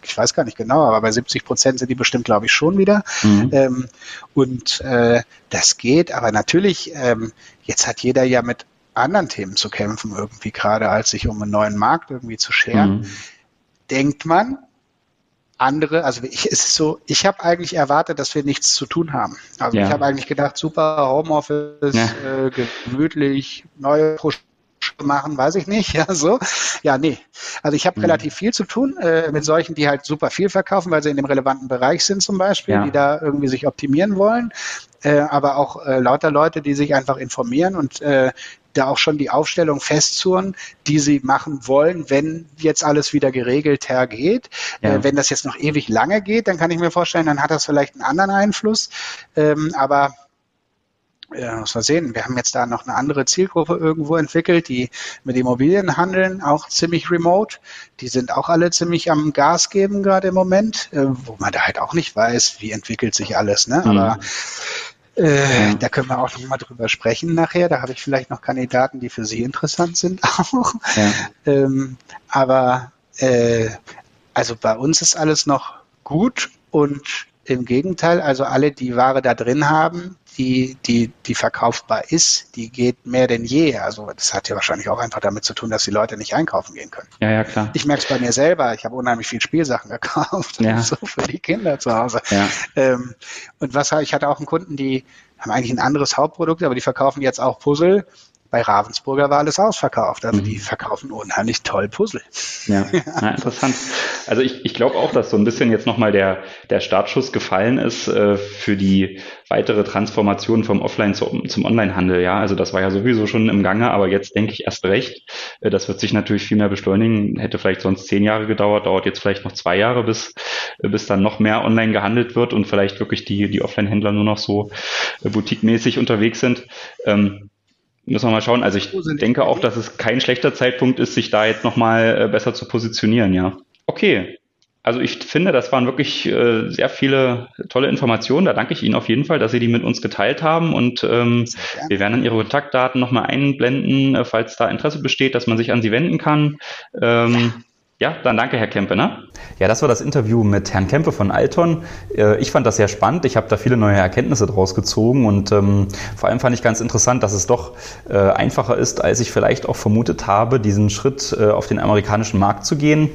ich weiß gar nicht genau, aber bei 70 Prozent sind die bestimmt, glaube ich, schon wieder. Mhm. Ähm, und äh, das geht, aber natürlich, ähm, jetzt hat jeder ja mit anderen Themen zu kämpfen, irgendwie gerade als sich um einen neuen Markt irgendwie zu scheren, mhm. denkt man, andere, also ich, es ist so, ich habe eigentlich erwartet, dass wir nichts zu tun haben. Also ja. ich habe eigentlich gedacht, super Homeoffice, ja. äh, gemütlich, neue Projekte machen, weiß ich nicht, ja, so. Ja, nee. Also ich habe mhm. relativ viel zu tun äh, mit solchen, die halt super viel verkaufen, weil sie in dem relevanten Bereich sind zum Beispiel, ja. die da irgendwie sich optimieren wollen. Äh, aber auch äh, lauter Leute, die sich einfach informieren und äh, da auch schon die Aufstellung festzurren, die sie machen wollen, wenn jetzt alles wieder geregelt hergeht. Ja. Äh, wenn das jetzt noch ewig lange geht, dann kann ich mir vorstellen, dann hat das vielleicht einen anderen Einfluss. Ähm, aber ja, muss man sehen. Wir haben jetzt da noch eine andere Zielgruppe irgendwo entwickelt, die mit Immobilien handeln, auch ziemlich remote. Die sind auch alle ziemlich am Gas geben gerade im Moment, äh, wo man da halt auch nicht weiß, wie entwickelt sich alles. Ne? Mhm. Aber äh, ja. Da können wir auch noch mal drüber sprechen nachher. Da habe ich vielleicht noch Kandidaten, die für Sie interessant sind auch. Ja. Ähm, aber äh, also bei uns ist alles noch gut und im Gegenteil, also alle, die Ware da drin haben, die, die, die verkaufbar ist, die geht mehr denn je. Also das hat ja wahrscheinlich auch einfach damit zu tun, dass die Leute nicht einkaufen gehen können. Ja, ja, klar. Ich merke es bei mir selber. Ich habe unheimlich viel Spielsachen gekauft, ja. so für die Kinder zu Hause. Ja. Ähm, und was ich hatte auch einen Kunden, die haben eigentlich ein anderes Hauptprodukt, aber die verkaufen jetzt auch Puzzle bei Ravensburger war alles ausverkauft. Also mhm. die verkaufen unheimlich toll Puzzle. Ja, ja interessant. Also ich, ich glaube auch, dass so ein bisschen jetzt nochmal der, der Startschuss gefallen ist äh, für die weitere Transformation vom Offline zu, zum Online-Handel. Ja, also das war ja sowieso schon im Gange, aber jetzt denke ich erst recht. Äh, das wird sich natürlich viel mehr beschleunigen. Hätte vielleicht sonst zehn Jahre gedauert, dauert jetzt vielleicht noch zwei Jahre, bis, äh, bis dann noch mehr online gehandelt wird und vielleicht wirklich die, die Offline-Händler nur noch so äh, boutiquemäßig unterwegs sind. Ähm, Müssen wir mal schauen. Also ich denke auch, dass es kein schlechter Zeitpunkt ist, sich da jetzt nochmal äh, besser zu positionieren, ja. Okay. Also ich finde, das waren wirklich äh, sehr viele tolle Informationen. Da danke ich Ihnen auf jeden Fall, dass Sie die mit uns geteilt haben. Und ähm, wir werden dann Ihre Kontaktdaten nochmal einblenden, äh, falls da Interesse besteht, dass man sich an Sie wenden kann. Ähm, ja, dann danke, Herr Kempe. Ne? Ja, das war das Interview mit Herrn Kempe von Alton. Äh, ich fand das sehr spannend. Ich habe da viele neue Erkenntnisse draus gezogen und ähm, vor allem fand ich ganz interessant, dass es doch äh, einfacher ist, als ich vielleicht auch vermutet habe, diesen Schritt äh, auf den amerikanischen Markt zu gehen.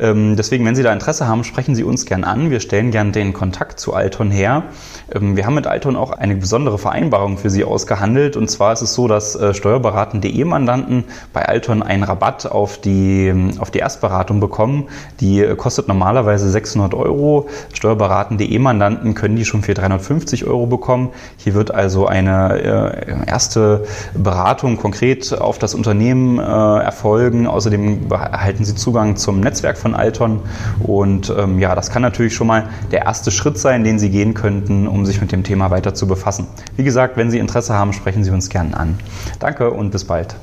Ähm, deswegen, wenn Sie da Interesse haben, sprechen Sie uns gern an. Wir stellen gern den Kontakt zu Alton her. Ähm, wir haben mit Alton auch eine besondere Vereinbarung für Sie ausgehandelt. Und zwar ist es so, dass äh, steuerberaten.de Mandanten bei Alton einen Rabatt auf die, auf die Erstberatung bekommen. Die äh, kostet normalerweise 600 Euro. Steuerberaten.de Mandanten können die schon für 350 Euro bekommen. Hier wird also eine äh, erste Beratung konkret auf das Unternehmen äh, erfolgen. Außerdem erhalten Sie Zugang zum Netzwerk von Alton. Und ähm, ja, das kann natürlich schon mal der erste Schritt sein, den Sie gehen könnten, um sich mit dem Thema weiter zu befassen. Wie gesagt, wenn Sie Interesse haben, sprechen Sie uns gerne an. Danke und bis bald.